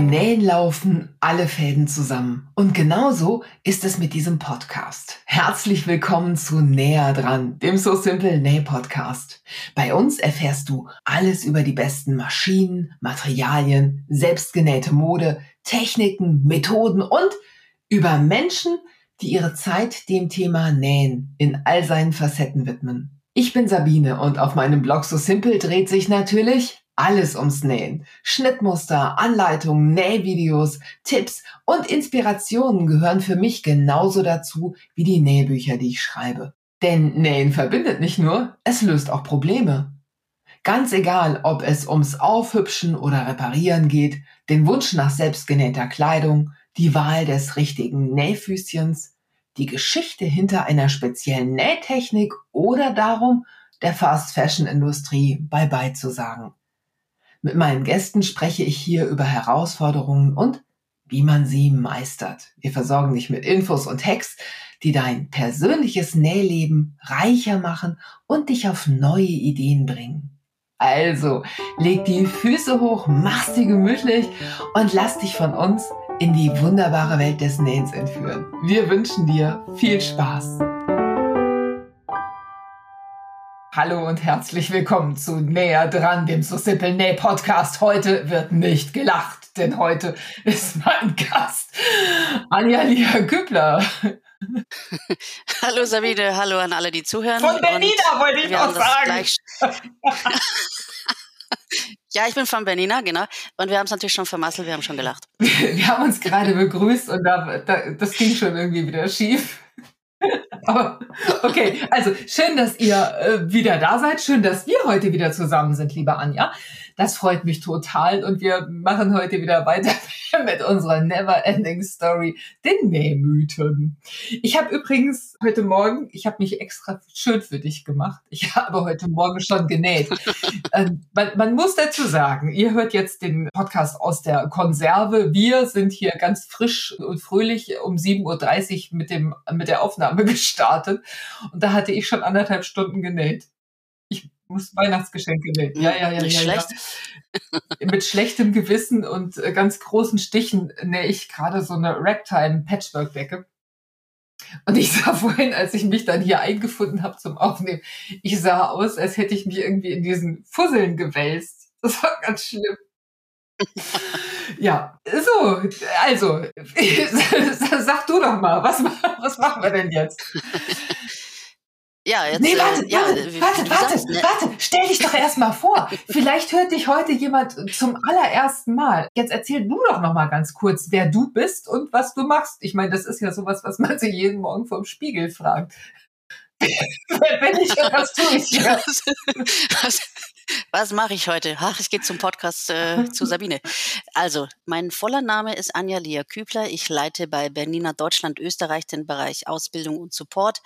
Beim Nähen laufen alle Fäden zusammen. Und genauso ist es mit diesem Podcast. Herzlich willkommen zu Näher dran, dem So Simple Näh Podcast. Bei uns erfährst du alles über die besten Maschinen, Materialien, selbstgenähte Mode, Techniken, Methoden und über Menschen, die ihre Zeit dem Thema Nähen in all seinen Facetten widmen. Ich bin Sabine und auf meinem Blog So Simple dreht sich natürlich alles ums Nähen. Schnittmuster, Anleitungen, Nähvideos, Tipps und Inspirationen gehören für mich genauso dazu wie die Nähbücher, die ich schreibe. Denn Nähen verbindet nicht nur, es löst auch Probleme. Ganz egal, ob es ums Aufhübschen oder Reparieren geht, den Wunsch nach selbstgenähter Kleidung, die Wahl des richtigen Nähfüßchens, die Geschichte hinter einer speziellen Nähtechnik oder darum, der Fast Fashion Industrie Bye-bye zu sagen. Mit meinen Gästen spreche ich hier über Herausforderungen und wie man sie meistert. Wir versorgen dich mit Infos und Hacks, die dein persönliches Nähleben reicher machen und dich auf neue Ideen bringen. Also, leg die Füße hoch, mach sie gemütlich und lass dich von uns in die wunderbare Welt des Nähens entführen. Wir wünschen dir viel Spaß. Hallo und herzlich willkommen zu Näher dran, dem So Simple Näh Podcast. Heute wird nicht gelacht, denn heute ist mein Gast Anja Lia Kübler. hallo Sabine, hallo an alle, die zuhören. Von Bernina wollte ich noch sagen. Ja, ich bin von Bernina, genau. Und wir haben es natürlich schon vermasselt, wir haben schon gelacht. wir haben uns gerade begrüßt und da, da, das ging schon irgendwie wieder schief. okay, also schön, dass ihr äh, wieder da seid. Schön, dass wir heute wieder zusammen sind, liebe Anja. Das freut mich total und wir machen heute wieder weiter mit unserer Never-Ending Story, den Nähmythen. Ich habe übrigens heute Morgen, ich habe mich extra schön für dich gemacht. Ich habe heute Morgen schon genäht. ähm, man, man muss dazu sagen, ihr hört jetzt den Podcast aus der Konserve. Wir sind hier ganz frisch und fröhlich um 7.30 Uhr mit, dem, mit der Aufnahme gestartet und da hatte ich schon anderthalb Stunden genäht muss Weihnachtsgeschenke nähen. Ja, ja, ja, Nicht ja, schlecht. ja. Mit schlechtem Gewissen und äh, ganz großen Stichen nähe ich gerade so eine Ragtime-Patchwork-Decke. Und ich sah vorhin, als ich mich dann hier eingefunden habe zum Aufnehmen, ich sah aus, als hätte ich mich irgendwie in diesen Fusseln gewälzt. Das war ganz schlimm. ja, so, also, sag du doch mal, was, was machen wir denn jetzt? Ja, jetzt. Nee, warte, äh, ja, warte, warte, sagst, ne? warte, stell dich doch erst mal vor. Vielleicht hört dich heute jemand zum allerersten Mal. Jetzt erzähl du doch noch mal ganz kurz, wer du bist und was du machst. Ich meine, das ist ja sowas, was man sich jeden Morgen vom Spiegel fragt. Bin ich und was tue ich hier? was, was mache ich heute? Ach, ich gehe zum Podcast äh, zu Sabine. Also, mein voller Name ist Anja Lia Kübler. Ich leite bei Bernina Deutschland Österreich den Bereich Ausbildung und Support.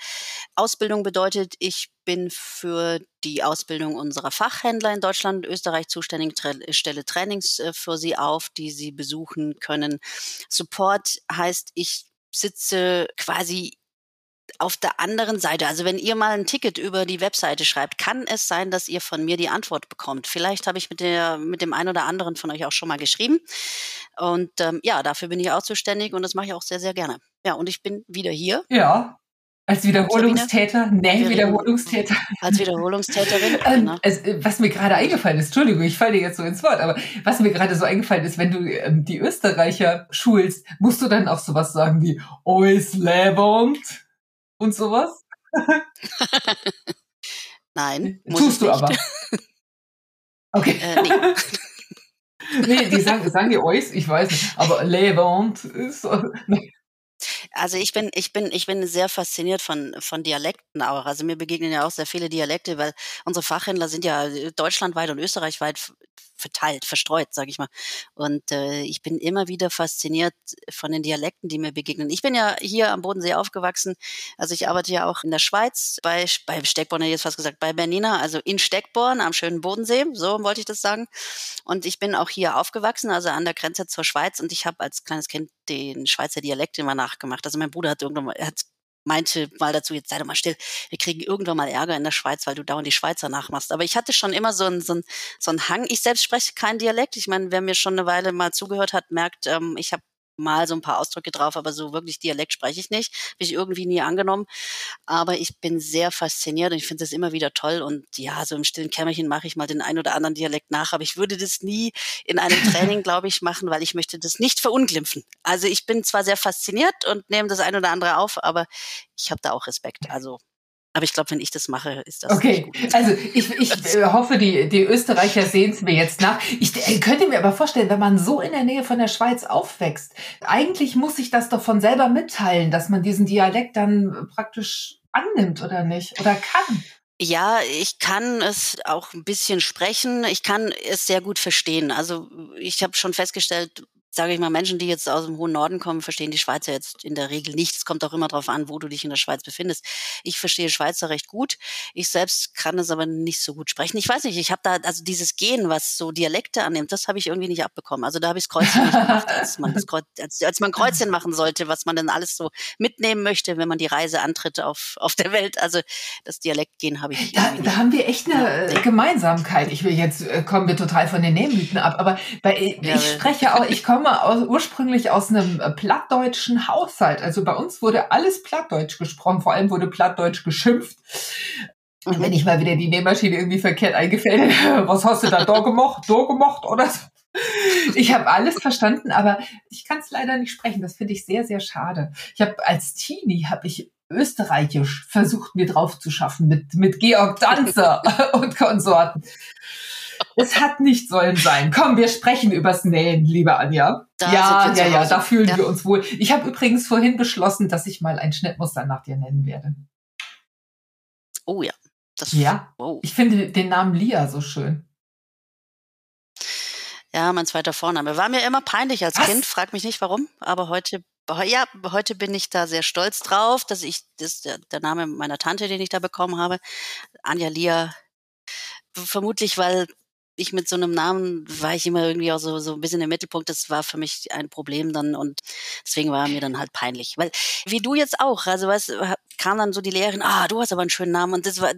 Ausbildung bedeutet, ich bin für die Ausbildung unserer Fachhändler in Deutschland und Österreich zuständig, tra stelle Trainings äh, für sie auf, die sie besuchen können. Support heißt, ich sitze quasi auf der anderen Seite, also wenn ihr mal ein Ticket über die Webseite schreibt, kann es sein, dass ihr von mir die Antwort bekommt. Vielleicht habe ich mit, der, mit dem einen oder anderen von euch auch schon mal geschrieben. Und ähm, ja, dafür bin ich auch zuständig und das mache ich auch sehr, sehr gerne. Ja, und ich bin wieder hier. Ja, als Wiederholungstäter, nee, Wiederholungstäter. Als Wiederholungstäterin. Ähm, genau. es, was mir gerade eingefallen ist, Entschuldigung, ich falle dir jetzt so ins Wort, aber was mir gerade so eingefallen ist, wenn du ähm, die Österreicher schulst, musst du dann auch sowas sagen wie Ois lebend und sowas? Nein, muss Tust du ich nicht. aber. Okay. Äh, nee. nee, die sagen, sagen die Ois, ich weiß nicht, aber lebend ist so. Also ich bin, ich bin, ich bin sehr fasziniert von, von Dialekten auch. Also mir begegnen ja auch sehr viele Dialekte, weil unsere Fachhändler sind ja deutschlandweit und österreichweit verteilt, verstreut, sage ich mal. Und äh, ich bin immer wieder fasziniert von den Dialekten, die mir begegnen. Ich bin ja hier am Bodensee aufgewachsen. Also ich arbeite ja auch in der Schweiz bei, bei Steckborn, hätte ich jetzt fast gesagt, bei Bernina, also in Steckborn am schönen Bodensee, so wollte ich das sagen. Und ich bin auch hier aufgewachsen, also an der Grenze zur Schweiz. Und ich habe als kleines Kind den Schweizer Dialekt immer nachgemacht. Also mein Bruder hat irgendwann mal, hat meinte mal dazu, jetzt sei doch mal still, wir kriegen irgendwann mal Ärger in der Schweiz, weil du dauernd die Schweizer nachmachst. Aber ich hatte schon immer so einen so so ein Hang. Ich selbst spreche keinen Dialekt. Ich meine, wer mir schon eine Weile mal zugehört hat, merkt, ähm, ich habe mal so ein paar Ausdrücke drauf, aber so wirklich Dialekt spreche ich nicht. Habe ich irgendwie nie angenommen. Aber ich bin sehr fasziniert und ich finde das immer wieder toll. Und ja, so im stillen Kämmerchen mache ich mal den ein oder anderen Dialekt nach. Aber ich würde das nie in einem Training, glaube ich, machen, weil ich möchte das nicht verunglimpfen. Also ich bin zwar sehr fasziniert und nehme das ein oder andere auf, aber ich habe da auch Respekt. Also aber ich glaube, wenn ich das mache, ist das. Okay, also ich, ich äh, hoffe, die, die Österreicher sehen es mir jetzt nach. Ich äh, könnte mir aber vorstellen, wenn man so in der Nähe von der Schweiz aufwächst, eigentlich muss sich das doch von selber mitteilen, dass man diesen Dialekt dann praktisch annimmt oder nicht oder kann. Ja, ich kann es auch ein bisschen sprechen. Ich kann es sehr gut verstehen. Also ich habe schon festgestellt, sage ich mal, Menschen, die jetzt aus dem hohen Norden kommen, verstehen die Schweizer jetzt in der Regel nicht. Es kommt auch immer darauf an, wo du dich in der Schweiz befindest. Ich verstehe Schweizer recht gut. Ich selbst kann es aber nicht so gut sprechen. Ich weiß nicht, ich habe da, also dieses Gehen, was so Dialekte annimmt, das habe ich irgendwie nicht abbekommen. Also da habe ich das Kreuzchen nicht gemacht, als man, das Kreuz, als, als man Kreuzchen machen sollte, was man dann alles so mitnehmen möchte, wenn man die Reise antritt auf, auf der Welt. Also das Dialektgehen habe ich. Da, da haben wir echt eine ja. Gemeinsamkeit. Ich will jetzt, äh, kommen wir total von den Nähmythen ab, aber bei, ich ja, spreche auch, ich komme komme aus, ursprünglich aus einem äh, plattdeutschen Haushalt. Also bei uns wurde alles Plattdeutsch gesprochen, vor allem wurde Plattdeutsch geschimpft. Und wenn ich mal wieder die Nähmaschine irgendwie verkehrt eingefällt, was hast du da da gemacht, da gemacht oder so. Ich habe alles verstanden, aber ich kann es leider nicht sprechen. Das finde ich sehr, sehr schade. Ich habe als Teenie habe ich Österreichisch versucht mir drauf zu schaffen mit mit Georg Danzer und Konsorten. Es hat nicht sollen sein. Komm, wir sprechen übers Nähen, liebe Anja. Da ja, ja, ja, da fühlen ja. wir uns wohl. Ich habe übrigens vorhin beschlossen, dass ich mal ein Schnittmuster nach dir nennen werde. Oh ja. Das, ja. Oh. Ich finde den Namen Lia so schön. Ja, mein zweiter Vorname. War mir immer peinlich als Was? Kind, frag mich nicht warum, aber heute ja, heute bin ich da sehr stolz drauf, dass ich, das der, der Name meiner Tante, den ich da bekommen habe, Anja Lia, vermutlich, weil ich mit so einem Namen war ich immer irgendwie auch so, so ein bisschen im Mittelpunkt. Das war für mich ein Problem dann und deswegen war mir dann halt peinlich. Weil, wie du jetzt auch, also weißt, kam dann so die Lehrerin, ah, du hast aber einen schönen Namen und das war,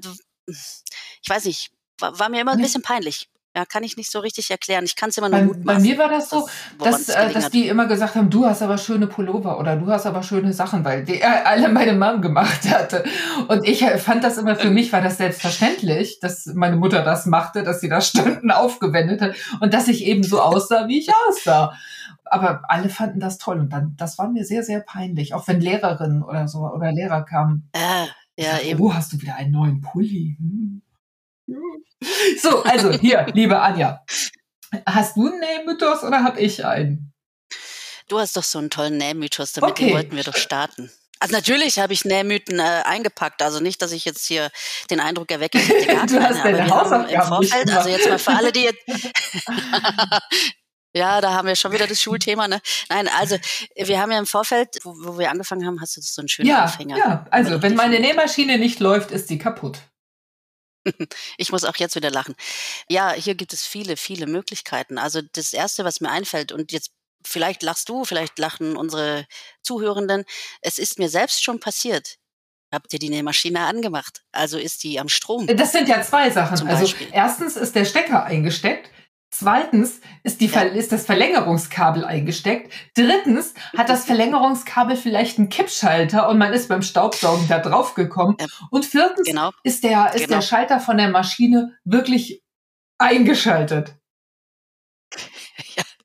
ich weiß nicht, war, war mir immer ein bisschen peinlich. Ja, kann ich nicht so richtig erklären. Ich kann es immer nur bei, bei mir war das so, dass, äh, dass die immer gesagt haben, du hast aber schöne Pullover oder du hast aber schöne Sachen, weil die äh, alle meine Mom gemacht hatte. Und ich äh, fand das immer, für mich war das selbstverständlich, dass meine Mutter das machte, dass sie da Stunden aufgewendet hat und dass ich eben so aussah, wie ich aussah. Aber alle fanden das toll und dann, das war mir sehr, sehr peinlich, auch wenn Lehrerinnen oder so oder Lehrer kamen. Äh, ja, eben. Oh, hast du wieder einen neuen Pulli? Hm. So, also hier, liebe Anja. Hast du einen Nähmythos oder habe ich einen? Du hast doch so einen tollen Nähmythos, damit okay. wollten wir doch starten. Also natürlich habe ich Nähmythen äh, eingepackt, also nicht, dass ich jetzt hier den Eindruck erwecke, ich hätte gar du keine, hast aber wir haben im Vorfeld, also jetzt mal für alle, die jetzt Ja, da haben wir schon wieder das Schulthema, ne? Nein, also wir haben ja im Vorfeld, wo, wo wir angefangen haben, hast du so einen schönen ja, Anfänger. Ja, also wenn meine Nähmaschine nicht läuft, ist sie kaputt. Ich muss auch jetzt wieder lachen. Ja, hier gibt es viele, viele Möglichkeiten. Also das Erste, was mir einfällt, und jetzt vielleicht lachst du, vielleicht lachen unsere Zuhörenden, es ist mir selbst schon passiert. Habt ihr die Nähmaschine angemacht? Also ist die am Strom? Das sind ja zwei Sachen. Also erstens ist der Stecker eingesteckt. Zweitens ist, die, ist das Verlängerungskabel eingesteckt. Drittens hat das Verlängerungskabel vielleicht einen Kippschalter und man ist beim Staubsaugen da drauf gekommen. Und viertens genau. ist, der, ist genau. der Schalter von der Maschine wirklich eingeschaltet.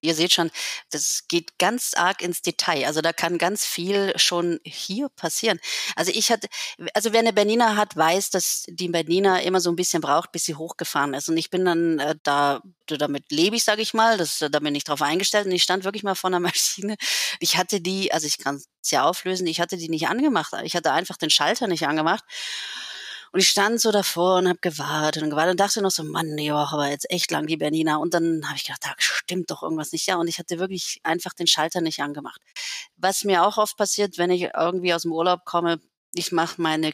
Ihr seht schon, das geht ganz arg ins Detail. Also da kann ganz viel schon hier passieren. Also ich hatte, also wer eine Bernina hat, weiß, dass die Bernina immer so ein bisschen braucht, bis sie hochgefahren ist. Und ich bin dann äh, da, damit lebe ich, sage ich mal. Das, da bin ich drauf eingestellt. Und ich stand wirklich mal vor einer Maschine. Ich hatte die, also ich kann es ja auflösen, ich hatte die nicht angemacht. Ich hatte einfach den Schalter nicht angemacht. Und ich stand so davor und habe gewartet und gewartet und dachte noch so, Mann, nee, auch aber jetzt echt lang die Bernina. Und dann habe ich gedacht, da stimmt doch irgendwas nicht. Ja, und ich hatte wirklich einfach den Schalter nicht angemacht. Was mir auch oft passiert, wenn ich irgendwie aus dem Urlaub komme, ich mache meine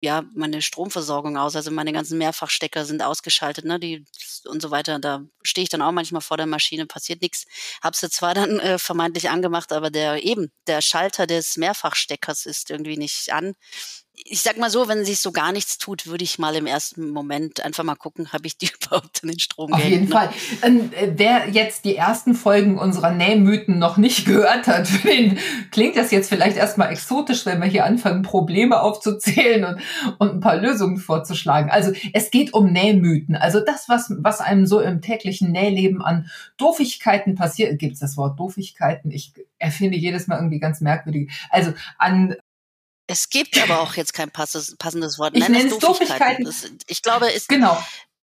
ja meine Stromversorgung aus. Also meine ganzen Mehrfachstecker sind ausgeschaltet, ne, die und so weiter. Da stehe ich dann auch manchmal vor der Maschine, passiert nichts. Habe sie zwar dann äh, vermeintlich angemacht, aber der eben der Schalter des Mehrfachsteckers ist irgendwie nicht an ich sag mal so, wenn sich so gar nichts tut, würde ich mal im ersten Moment einfach mal gucken, habe ich die überhaupt in den Strom Auf jeden ne? Fall. Ähm, äh, wer jetzt die ersten Folgen unserer Nähmythen noch nicht gehört hat, für den klingt das jetzt vielleicht erstmal exotisch, wenn wir hier anfangen, Probleme aufzuzählen und, und ein paar Lösungen vorzuschlagen. Also es geht um Nähmythen. Also das, was, was einem so im täglichen Nähleben an Doofigkeiten passiert, gibt es das Wort Doofigkeiten? Ich erfinde jedes Mal irgendwie ganz merkwürdig. Also an es gibt aber auch jetzt kein passendes, passendes Wort. Ich Nenn nenne es Doofigkeiten. Doofigkeiten. ich glaube, es genau.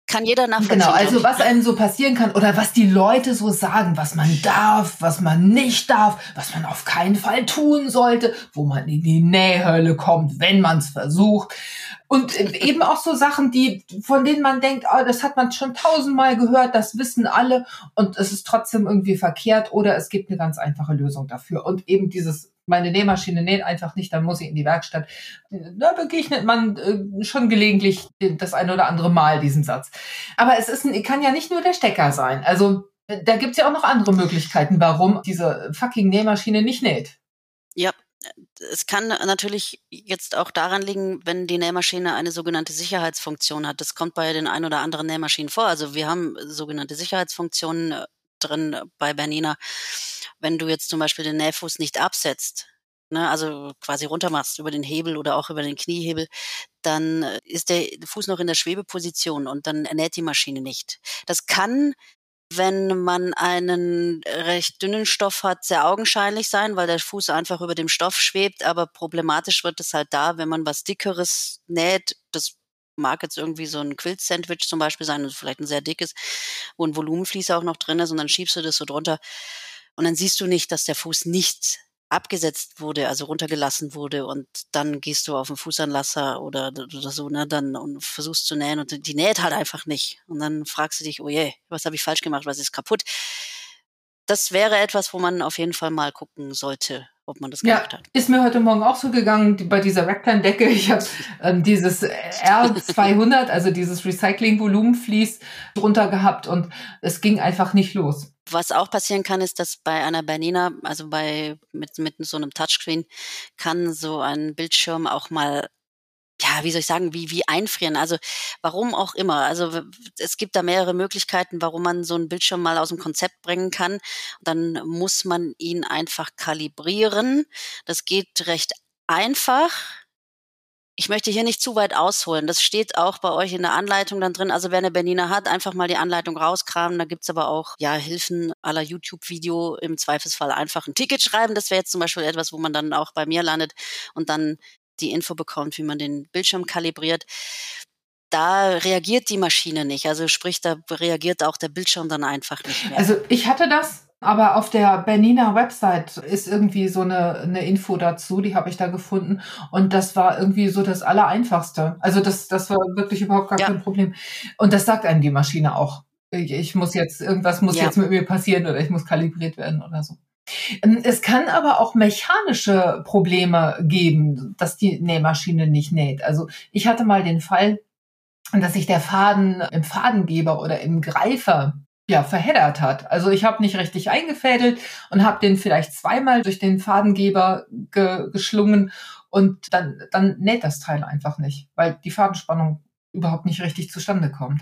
kann jeder nachvollziehen. Genau, also was einem so passieren kann oder was die Leute so sagen, was man darf, was man nicht darf, was man auf keinen Fall tun sollte, wo man in die Nähhölle kommt, wenn man es versucht. Und eben auch so Sachen, die, von denen man denkt, oh, das hat man schon tausendmal gehört, das wissen alle und es ist trotzdem irgendwie verkehrt oder es gibt eine ganz einfache Lösung dafür. Und eben dieses meine Nähmaschine näht einfach nicht, dann muss ich in die Werkstatt. Da begegnet man äh, schon gelegentlich das eine oder andere Mal diesen Satz. Aber es ist ein, kann ja nicht nur der Stecker sein. Also da gibt's ja auch noch andere Möglichkeiten, warum diese fucking Nähmaschine nicht näht. Ja, es kann natürlich jetzt auch daran liegen, wenn die Nähmaschine eine sogenannte Sicherheitsfunktion hat. Das kommt bei den ein oder anderen Nähmaschinen vor. Also wir haben sogenannte Sicherheitsfunktionen äh, drin bei Bernina wenn du jetzt zum Beispiel den Nähfuß nicht absetzt, ne, also quasi runtermachst über den Hebel oder auch über den Kniehebel, dann äh, ist der Fuß noch in der Schwebeposition und dann näht die Maschine nicht. Das kann wenn man einen recht dünnen Stoff hat, sehr augenscheinlich sein, weil der Fuß einfach über dem Stoff schwebt. Aber problematisch wird es halt da, wenn man was Dickeres näht. Das mag jetzt irgendwie so ein Quilt-Sandwich zum Beispiel sein, vielleicht ein sehr dickes, wo ein Volumenfließer auch noch drin ist und dann schiebst du das so drunter. Und dann siehst du nicht, dass der Fuß nicht abgesetzt wurde, also runtergelassen wurde und dann gehst du auf den Fußanlasser oder, oder so, ne, dann und versuchst zu nähen und die näht halt einfach nicht. Und dann fragst du dich, oh je, was habe ich falsch gemacht, was ist kaputt? Das wäre etwas, wo man auf jeden Fall mal gucken sollte, ob man das gemacht ja, hat. Ist mir heute Morgen auch so gegangen die, bei dieser Ragtime-Decke. Ich habe ähm, dieses R200, also dieses Recycling-Volumenflies drunter gehabt und es ging einfach nicht los. Was auch passieren kann, ist, dass bei einer Bernina, also bei mit, mit so einem Touchscreen, kann so ein Bildschirm auch mal ja, wie soll ich sagen, wie, wie einfrieren. Also warum auch immer. Also es gibt da mehrere Möglichkeiten, warum man so einen Bildschirm mal aus dem Konzept bringen kann. Dann muss man ihn einfach kalibrieren. Das geht recht einfach. Ich möchte hier nicht zu weit ausholen. Das steht auch bei euch in der Anleitung dann drin. Also wer eine Bernina hat, einfach mal die Anleitung rauskramen. Da gibt's aber auch ja Hilfen aller YouTube-Video. Im Zweifelsfall einfach ein Ticket schreiben. Das wäre jetzt zum Beispiel etwas, wo man dann auch bei mir landet und dann die Info bekommt, wie man den Bildschirm kalibriert. Da reagiert die Maschine nicht. Also sprich, da reagiert auch der Bildschirm dann einfach nicht mehr. Also ich hatte das aber auf der Bernina Website ist irgendwie so eine, eine Info dazu, die habe ich da gefunden. Und das war irgendwie so das Allereinfachste. Also das, das war wirklich überhaupt gar ja. kein Problem. Und das sagt einem die Maschine auch. Ich, ich muss jetzt, irgendwas muss ja. jetzt mit mir passieren oder ich muss kalibriert werden oder so. Ähm, es kann aber auch mechanische Probleme geben, dass die Nähmaschine nicht näht. Also ich hatte mal den Fall, dass sich der Faden im Fadengeber oder im Greifer ja, verheddert hat. Also ich habe nicht richtig eingefädelt und habe den vielleicht zweimal durch den Fadengeber ge geschlungen und dann, dann näht das Teil einfach nicht, weil die Fadenspannung überhaupt nicht richtig zustande kommt.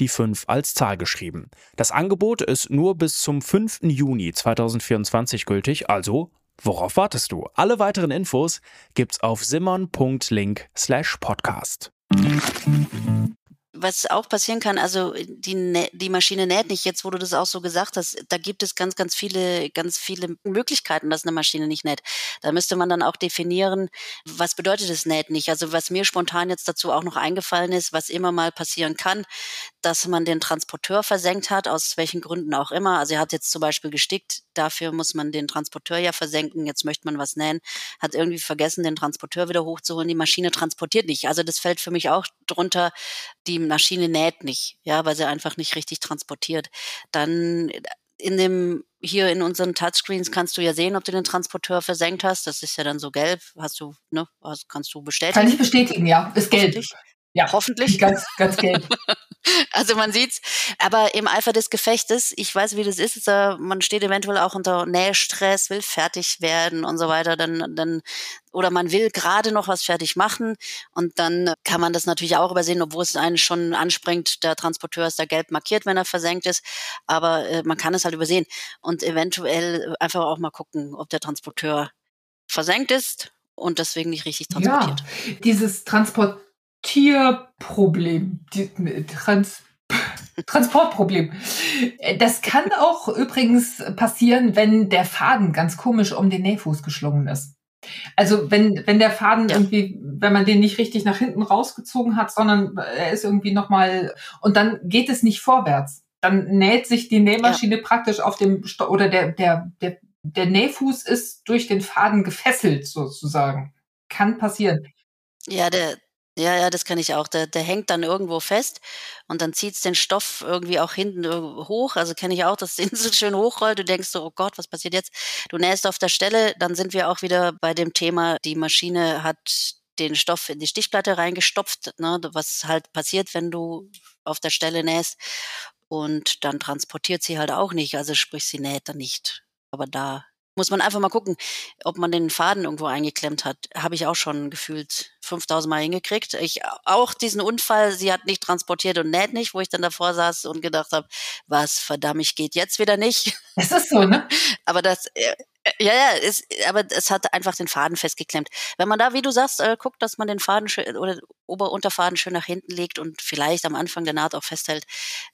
die 5 als Zahl geschrieben. Das Angebot ist nur bis zum 5. Juni 2024 gültig, also worauf wartest du? Alle weiteren Infos gibt's auf simmon.link/podcast was auch passieren kann, also die, die Maschine näht nicht. Jetzt, wo du das auch so gesagt hast, da gibt es ganz, ganz viele, ganz viele Möglichkeiten, dass eine Maschine nicht näht. Da müsste man dann auch definieren, was bedeutet es näht nicht. Also was mir spontan jetzt dazu auch noch eingefallen ist, was immer mal passieren kann, dass man den Transporteur versenkt hat, aus welchen Gründen auch immer. Also er hat jetzt zum Beispiel gestickt, dafür muss man den Transporteur ja versenken. Jetzt möchte man was nähen, hat irgendwie vergessen, den Transporteur wieder hochzuholen. Die Maschine transportiert nicht. Also das fällt für mich auch drunter. Die Maschine näht nicht, ja, weil sie einfach nicht richtig transportiert. Dann in dem hier in unseren Touchscreens kannst du ja sehen, ob du den Transporteur versenkt hast. Das ist ja dann so gelb. Hast du, ne, kannst du bestätigen? Kann ich bestätigen, ja. Ist gelb. Ja, hoffentlich. Ganz, ganz gelb. also man sieht's. Aber im Eifer des Gefechtes, ich weiß, wie das ist, man steht eventuell auch unter Nähstress, will fertig werden und so weiter, dann, dann, oder man will gerade noch was fertig machen und dann kann man das natürlich auch übersehen, obwohl es einen schon anspringt, der Transporteur ist da gelb markiert, wenn er versenkt ist, aber äh, man kann es halt übersehen und eventuell einfach auch mal gucken, ob der Transporteur versenkt ist und deswegen nicht richtig transportiert. Ja, dieses Transport Tierproblem, Trans, Transportproblem. Das kann auch übrigens passieren, wenn der Faden ganz komisch um den Nähfuß geschlungen ist. Also wenn, wenn der Faden ja. irgendwie, wenn man den nicht richtig nach hinten rausgezogen hat, sondern er ist irgendwie nochmal, und dann geht es nicht vorwärts. Dann näht sich die Nähmaschine ja. praktisch auf dem, Sto oder der, der, der, der Nähfuß ist durch den Faden gefesselt sozusagen. Kann passieren. Ja, der, ja, ja, das kann ich auch. Der, der hängt dann irgendwo fest und dann zieht's den Stoff irgendwie auch hinten hoch. Also kenne ich auch, dass den so schön hochrollt. Du denkst so, oh Gott, was passiert jetzt? Du nähst auf der Stelle, dann sind wir auch wieder bei dem Thema, die Maschine hat den Stoff in die Stichplatte reingestopft, ne, was halt passiert, wenn du auf der Stelle nähst. Und dann transportiert sie halt auch nicht, also sprich, sie näht dann nicht. Aber da muss man einfach mal gucken, ob man den Faden irgendwo eingeklemmt hat. Habe ich auch schon gefühlt 5000 Mal hingekriegt. Ich auch diesen Unfall, sie hat nicht transportiert und näht nicht, wo ich dann davor saß und gedacht habe, was verdammt, ich geht jetzt wieder nicht. Das ist so, ne? Aber das, äh, ja, ja, ist, aber es hat einfach den Faden festgeklemmt. Wenn man da, wie du sagst, äh, guckt, dass man den Faden schön, oder Ober-Unterfaden schön nach hinten legt und vielleicht am Anfang der Naht auch festhält,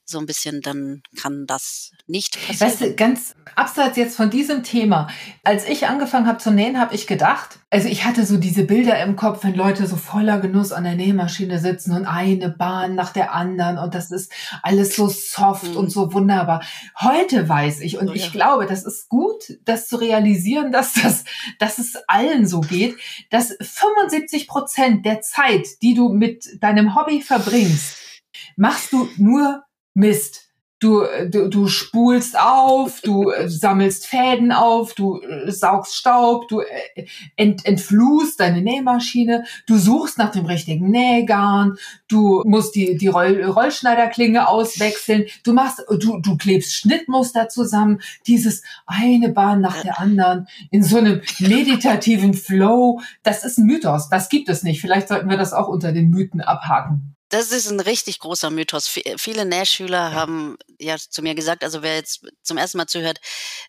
so ein bisschen, dann kann das nicht passieren. Weißt du, ganz abseits jetzt von diesem Thema, als ich angefangen habe zu nähen, habe ich gedacht, also ich hatte so diese Bilder im Kopf, wenn Leute so voller Genuss an der Nähmaschine sitzen und eine Bahn nach der anderen und das ist alles so soft mhm. und so wunderbar. Heute weiß ich und oh, ich ja. glaube, das ist gut, das zu realisieren, dass das, dass es allen so geht, dass 75 Prozent der Zeit, die du mit deinem Hobby verbringst, machst du nur Mist. Du, du, du spulst auf, du äh, sammelst Fäden auf, du äh, saugst Staub, du äh, ent, entfluhst deine Nähmaschine, du suchst nach dem richtigen Nähgarn, du musst die, die Roll, Rollschneiderklinge auswechseln, du machst, du, du klebst Schnittmuster zusammen, dieses eine Bahn nach der anderen in so einem meditativen Flow. Das ist ein Mythos, das gibt es nicht. Vielleicht sollten wir das auch unter den Mythen abhaken. Das ist ein richtig großer Mythos. Viele Nähschüler haben ja zu mir gesagt, also wer jetzt zum ersten Mal zuhört,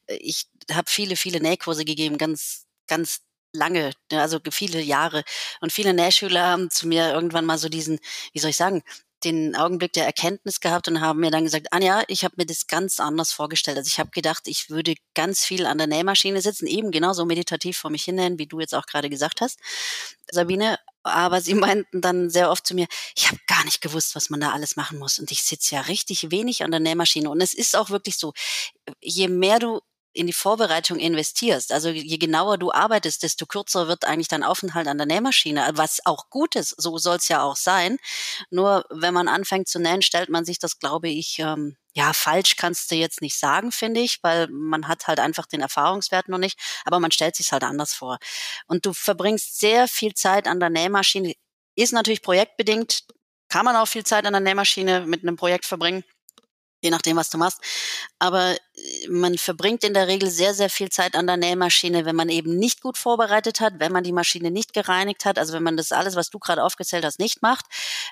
äh, ich habe viele, viele Nähkurse gegeben, ganz, ganz lange, ne, also viele Jahre. Und viele Nähschüler haben zu mir irgendwann mal so diesen, wie soll ich sagen, den Augenblick der Erkenntnis gehabt und haben mir dann gesagt, Anja, ich habe mir das ganz anders vorgestellt. Also ich habe gedacht, ich würde ganz viel an der Nähmaschine sitzen, eben genauso meditativ vor mich hinnähen, wie du jetzt auch gerade gesagt hast, Sabine aber sie meinten dann sehr oft zu mir, ich habe gar nicht gewusst, was man da alles machen muss. Und ich sitze ja richtig wenig an der Nähmaschine. Und es ist auch wirklich so, je mehr du in die Vorbereitung investierst, also je genauer du arbeitest, desto kürzer wird eigentlich dein Aufenthalt an der Nähmaschine, was auch gut ist, so soll es ja auch sein. Nur wenn man anfängt zu nähen, stellt man sich das, glaube ich, ähm, ja, falsch kannst du jetzt nicht sagen, finde ich, weil man hat halt einfach den Erfahrungswert noch nicht, aber man stellt sich halt anders vor. Und du verbringst sehr viel Zeit an der Nähmaschine, ist natürlich projektbedingt, kann man auch viel Zeit an der Nähmaschine mit einem Projekt verbringen. Je nachdem, was du machst. Aber äh, man verbringt in der Regel sehr, sehr viel Zeit an der Nähmaschine, wenn man eben nicht gut vorbereitet hat, wenn man die Maschine nicht gereinigt hat, also wenn man das alles, was du gerade aufgezählt hast, nicht macht,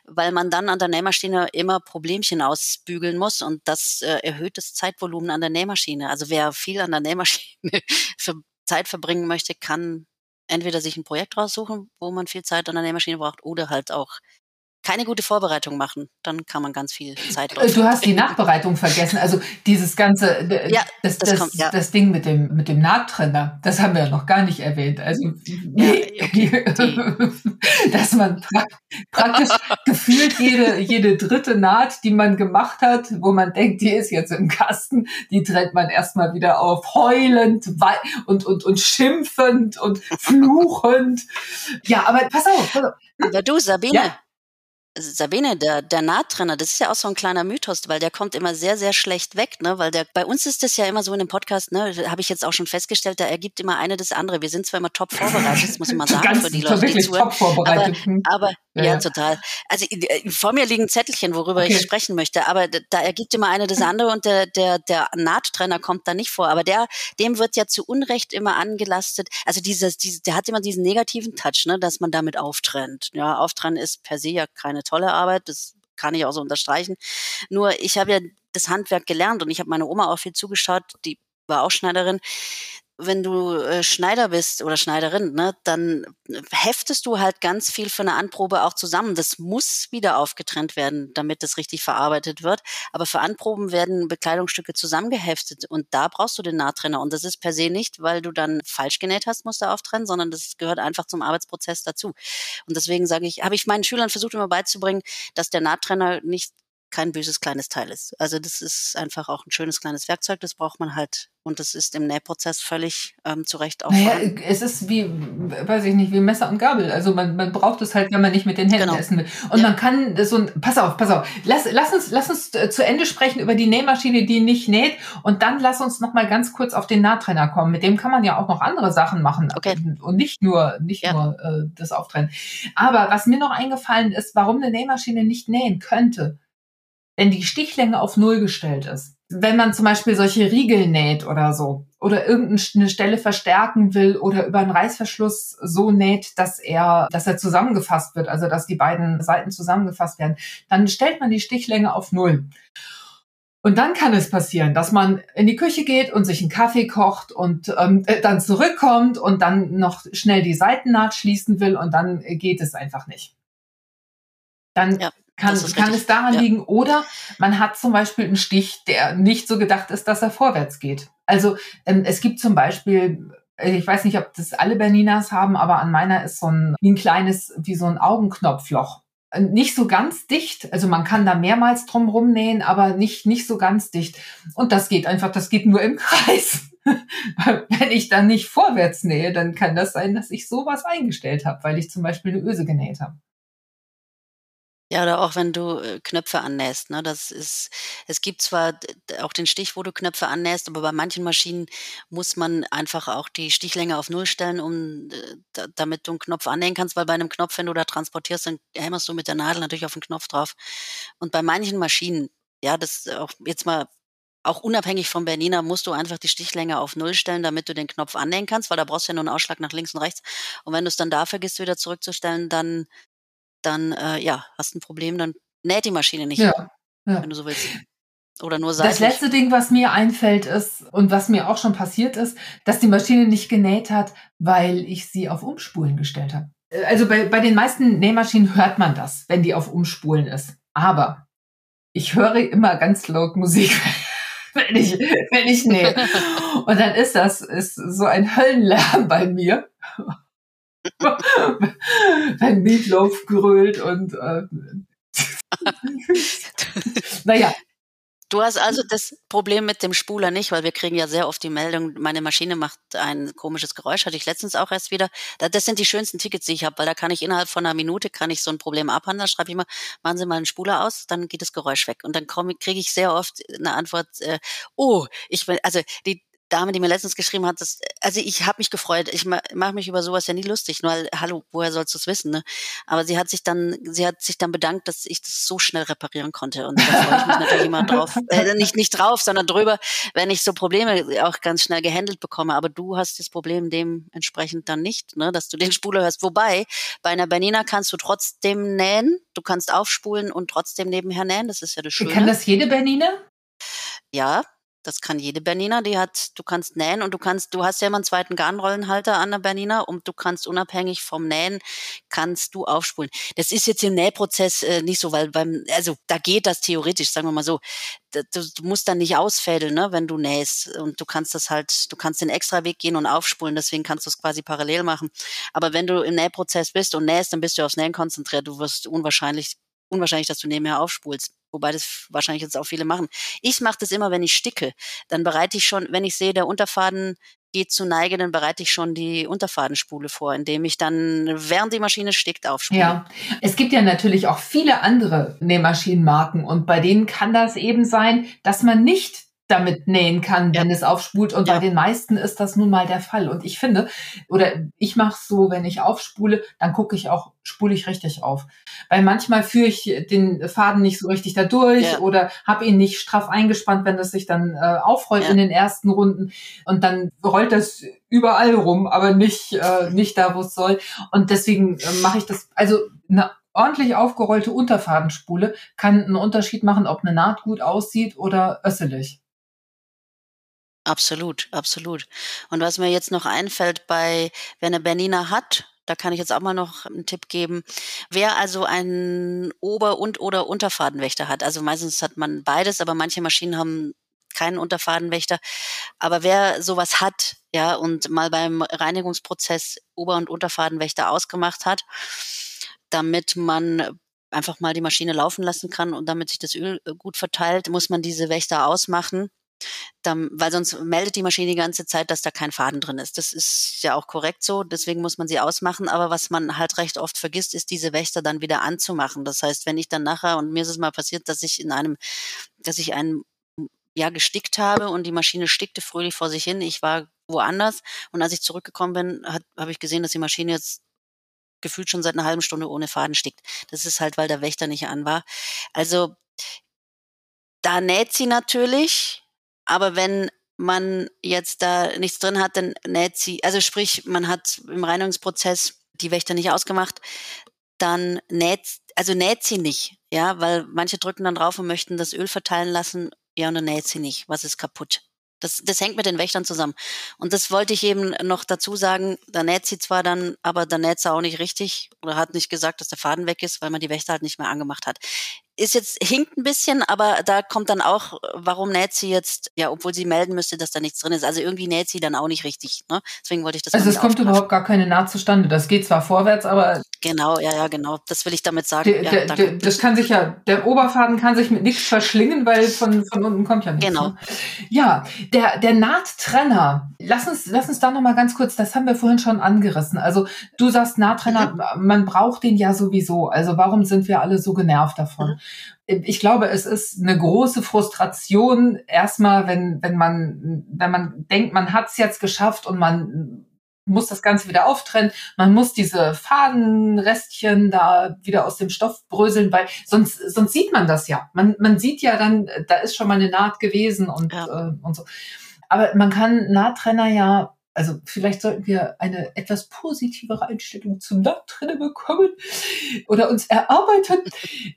weil man dann an der Nähmaschine immer Problemchen ausbügeln muss und das äh, erhöht das Zeitvolumen an der Nähmaschine. Also wer viel an der Nähmaschine für Zeit verbringen möchte, kann entweder sich ein Projekt raussuchen, wo man viel Zeit an der Nähmaschine braucht, oder halt auch keine gute Vorbereitung machen, dann kann man ganz viel Zeit äh, Du hast die Nachbereitung vergessen. Also dieses ganze, ja, das, das, das, kommt, ja. das, Ding mit dem, mit dem Nahttrenner, das haben wir ja noch gar nicht erwähnt. Also, ja, okay, dass man pra praktisch gefühlt jede, jede dritte Naht, die man gemacht hat, wo man denkt, die ist jetzt im Kasten, die trennt man erstmal wieder auf, heulend und, und, und schimpfend und fluchend. Ja, aber pass auf. Pass auf. Aber du, Sabine, ja? Sabine, der, der Nahttrenner, das ist ja auch so ein kleiner Mythos, weil der kommt immer sehr, sehr schlecht weg, ne? Weil der, bei uns ist das ja immer so in dem Podcast, ne, habe ich jetzt auch schon festgestellt, da ergibt immer eine das andere. Wir sind zwar immer top vorbereitet, das muss mal sagen, Ganz, für die Leute, die zuhören. Top vorbereitet. Aber, aber ja, ja, total. Also vor mir liegen Zettelchen, worüber okay. ich sprechen möchte, aber da ergibt immer eine das andere und der, der, der Nahttrenner kommt da nicht vor. Aber der, dem wird ja zu Unrecht immer angelastet. Also dieses, dieses, der hat immer diesen negativen Touch, ne, dass man damit auftrennt. Ja, auftrennen ist per se ja keine tolle Arbeit, das kann ich auch so unterstreichen. Nur ich habe ja das Handwerk gelernt und ich habe meine Oma auch viel zugeschaut, die war auch Schneiderin wenn du äh, Schneider bist oder Schneiderin, ne, dann heftest du halt ganz viel für eine Anprobe auch zusammen. Das muss wieder aufgetrennt werden, damit das richtig verarbeitet wird. Aber für Anproben werden Bekleidungsstücke zusammengeheftet und da brauchst du den Nahtrenner. Und das ist per se nicht, weil du dann falsch genäht hast, musst du auftrennen, sondern das gehört einfach zum Arbeitsprozess dazu. Und deswegen sage ich, habe ich meinen Schülern versucht immer beizubringen, dass der Nahtrenner nicht kein böses kleines Teil ist. Also das ist einfach auch ein schönes kleines Werkzeug, das braucht man halt und das ist im Nähprozess völlig ähm, zu Recht auch. Naja, es ist wie, weiß ich nicht, wie Messer und Gabel. Also man, man braucht es halt, wenn man nicht mit den Händen genau. essen will. Und ja. man kann so ein, pass auf, pass auf, lass, lass uns, lass uns äh, zu Ende sprechen über die Nähmaschine, die nicht näht. Und dann lass uns noch mal ganz kurz auf den Nahtrenner kommen. Mit dem kann man ja auch noch andere Sachen machen. Okay. Und nicht nur, nicht ja. nur äh, das Auftrennen. Aber was mir noch eingefallen ist, warum eine Nähmaschine nicht nähen könnte, wenn die Stichlänge auf Null gestellt ist. Wenn man zum Beispiel solche Riegel näht oder so oder irgendeine Stelle verstärken will oder über einen Reißverschluss so näht, dass er, dass er zusammengefasst wird, also dass die beiden Seiten zusammengefasst werden, dann stellt man die Stichlänge auf Null. Und dann kann es passieren, dass man in die Küche geht und sich einen Kaffee kocht und ähm, äh, dann zurückkommt und dann noch schnell die Seitennaht schließen will und dann geht es einfach nicht. Dann ja kann, kann es daran ja. liegen. Oder man hat zum Beispiel einen Stich, der nicht so gedacht ist, dass er vorwärts geht. Also ähm, es gibt zum Beispiel, äh, ich weiß nicht, ob das alle Berninas haben, aber an meiner ist so ein, wie ein kleines, wie so ein Augenknopfloch. Äh, nicht so ganz dicht, also man kann da mehrmals drum rumnähen, aber nicht, nicht so ganz dicht. Und das geht einfach, das geht nur im Kreis. Wenn ich dann nicht vorwärts nähe, dann kann das sein, dass ich sowas eingestellt habe, weil ich zum Beispiel eine Öse genäht habe. Ja, oder auch wenn du äh, Knöpfe annähst, ne? Das ist, es gibt zwar auch den Stich, wo du Knöpfe annähst, aber bei manchen Maschinen muss man einfach auch die Stichlänge auf Null stellen, um äh, damit du einen Knopf annähen kannst, weil bei einem Knopf, wenn du da transportierst, dann hämmerst du mit der Nadel natürlich auf den Knopf drauf. Und bei manchen Maschinen, ja, das auch jetzt mal auch unabhängig vom Bernina musst du einfach die Stichlänge auf Null stellen, damit du den Knopf annähen kannst, weil da brauchst du ja nur einen Ausschlag nach links und rechts. Und wenn du es dann da vergisst, wieder zurückzustellen, dann dann äh, ja, hast ein Problem, dann näht die Maschine nicht, ja, ja. wenn du so willst. Oder nur seitlich. Das letzte Ding, was mir einfällt, ist, und was mir auch schon passiert ist, dass die Maschine nicht genäht hat, weil ich sie auf Umspulen gestellt habe. Äh, also bei, bei den meisten Nähmaschinen hört man das, wenn die auf Umspulen ist. Aber ich höre immer ganz laut Musik, wenn ich, wenn ich nähe. Und dann ist das ist so ein Höllenlärm bei mir. Wenn Meatloaf grölt und äh, naja. Du hast also das Problem mit dem Spuler nicht, weil wir kriegen ja sehr oft die Meldung, meine Maschine macht ein komisches Geräusch, hatte ich letztens auch erst wieder. Das sind die schönsten Tickets, die ich habe, weil da kann ich innerhalb von einer Minute kann ich so ein Problem abhandeln. Schreibe ich mal, machen Sie mal einen Spuler aus, dann geht das Geräusch weg. Und dann kriege ich sehr oft eine Antwort, äh, oh, ich will, also die Dame, die mir letztens geschrieben hat, dass, also ich habe mich gefreut. Ich mache mich über sowas ja nie lustig, nur hallo, woher sollst du es wissen? Ne? Aber sie hat sich dann, sie hat sich dann bedankt, dass ich das so schnell reparieren konnte. Und da freue ich mich natürlich immer drauf. Äh, nicht, nicht drauf, sondern drüber, wenn ich so Probleme auch ganz schnell gehandelt bekomme. Aber du hast das Problem dementsprechend dann nicht, ne, dass du den Spuler hörst. Wobei, bei einer Bernina kannst du trotzdem nähen, du kannst aufspulen und trotzdem nebenher nähen. Das ist ja das Schöne. Kann das jede Bernina? Ja, das kann jede Bernina, die hat, du kannst nähen und du kannst, du hast ja immer einen zweiten Garnrollenhalter an der Bernina und du kannst unabhängig vom Nähen, kannst du aufspulen. Das ist jetzt im Nähprozess äh, nicht so, weil beim, also da geht das theoretisch, sagen wir mal so. Du, du musst dann nicht ausfädeln, ne, wenn du nähst und du kannst das halt, du kannst den extra Weg gehen und aufspulen, deswegen kannst du es quasi parallel machen. Aber wenn du im Nähprozess bist und nähst, dann bist du aufs Nähen konzentriert, du wirst unwahrscheinlich, unwahrscheinlich, dass du nebenher aufspulst wobei das wahrscheinlich jetzt auch viele machen. Ich mache das immer, wenn ich sticke. Dann bereite ich schon, wenn ich sehe, der Unterfaden geht zu Neige, dann bereite ich schon die Unterfadenspule vor, indem ich dann, während die Maschine stickt, aufspule. Ja, es gibt ja natürlich auch viele andere Nähmaschinenmarken und bei denen kann das eben sein, dass man nicht damit nähen kann, wenn ja. es aufspult. Und ja. bei den meisten ist das nun mal der Fall. Und ich finde, oder ich mache es so, wenn ich aufspule, dann gucke ich auch, spule ich richtig auf. Weil manchmal führe ich den Faden nicht so richtig da durch ja. oder habe ihn nicht straff eingespannt, wenn das sich dann äh, aufrollt in den ersten Runden. Und dann rollt das überall rum, aber nicht, äh, nicht da, wo es soll. Und deswegen äh, mache ich das, also eine ordentlich aufgerollte Unterfadenspule kann einen Unterschied machen, ob eine Naht gut aussieht oder össelig. Absolut, absolut. Und was mir jetzt noch einfällt bei, wer eine Bernina hat, da kann ich jetzt auch mal noch einen Tipp geben. Wer also einen Ober- und oder Unterfadenwächter hat, also meistens hat man beides, aber manche Maschinen haben keinen Unterfadenwächter. Aber wer sowas hat, ja, und mal beim Reinigungsprozess Ober- und Unterfadenwächter ausgemacht hat, damit man einfach mal die Maschine laufen lassen kann und damit sich das Öl äh, gut verteilt, muss man diese Wächter ausmachen dann, weil sonst meldet die Maschine die ganze Zeit, dass da kein Faden drin ist. Das ist ja auch korrekt so, deswegen muss man sie ausmachen. Aber was man halt recht oft vergisst, ist diese Wächter dann wieder anzumachen. Das heißt, wenn ich dann nachher, und mir ist es mal passiert, dass ich in einem, dass ich einen ja gestickt habe und die Maschine stickte fröhlich vor sich hin. Ich war woanders und als ich zurückgekommen bin, habe ich gesehen, dass die Maschine jetzt gefühlt schon seit einer halben Stunde ohne Faden stickt. Das ist halt, weil der Wächter nicht an war. Also da näht sie natürlich, aber wenn man jetzt da nichts drin hat, dann näht sie, also sprich, man hat im Reinigungsprozess die Wächter nicht ausgemacht, dann näht, also näht sie nicht, ja, weil manche drücken dann drauf und möchten das Öl verteilen lassen, ja, und dann näht sie nicht. Was ist kaputt? Das, das hängt mit den Wächtern zusammen. Und das wollte ich eben noch dazu sagen. Da näht sie zwar dann, aber da näht sie auch nicht richtig oder hat nicht gesagt, dass der Faden weg ist, weil man die Wächter halt nicht mehr angemacht hat ist jetzt hinkt ein bisschen, aber da kommt dann auch, warum näht sie jetzt, ja, obwohl sie melden müsste, dass da nichts drin ist. Also irgendwie näht sie dann auch nicht richtig. Ne? Deswegen wollte ich das. Also es kommt überhaupt gar keine Naht zustande. Das geht zwar vorwärts, aber genau, ja, ja, genau. Das will ich damit sagen. Der, ja, der, das kann sich ja, der Oberfaden kann sich mit nichts verschlingen, weil von, von unten kommt ja nichts. Genau. Ne? Ja, der der Nahttrenner. Lass uns lass uns da noch mal ganz kurz. Das haben wir vorhin schon angerissen. Also du sagst Nahttrenner, mhm. man braucht den ja sowieso. Also warum sind wir alle so genervt davon? Mhm ich glaube, es ist eine große Frustration erstmal, wenn, wenn man, wenn man denkt, man hat es jetzt geschafft und man muss das Ganze wieder auftrennen. Man muss diese Fadenrestchen da wieder aus dem Stoff bröseln, weil sonst, sonst sieht man das ja. Man, man sieht ja dann, da ist schon mal eine Naht gewesen und, ja. äh, und so. Aber man kann Nahttrenner ja also vielleicht sollten wir eine etwas positivere Einstellung zum Nahtrenner bekommen oder uns erarbeiten,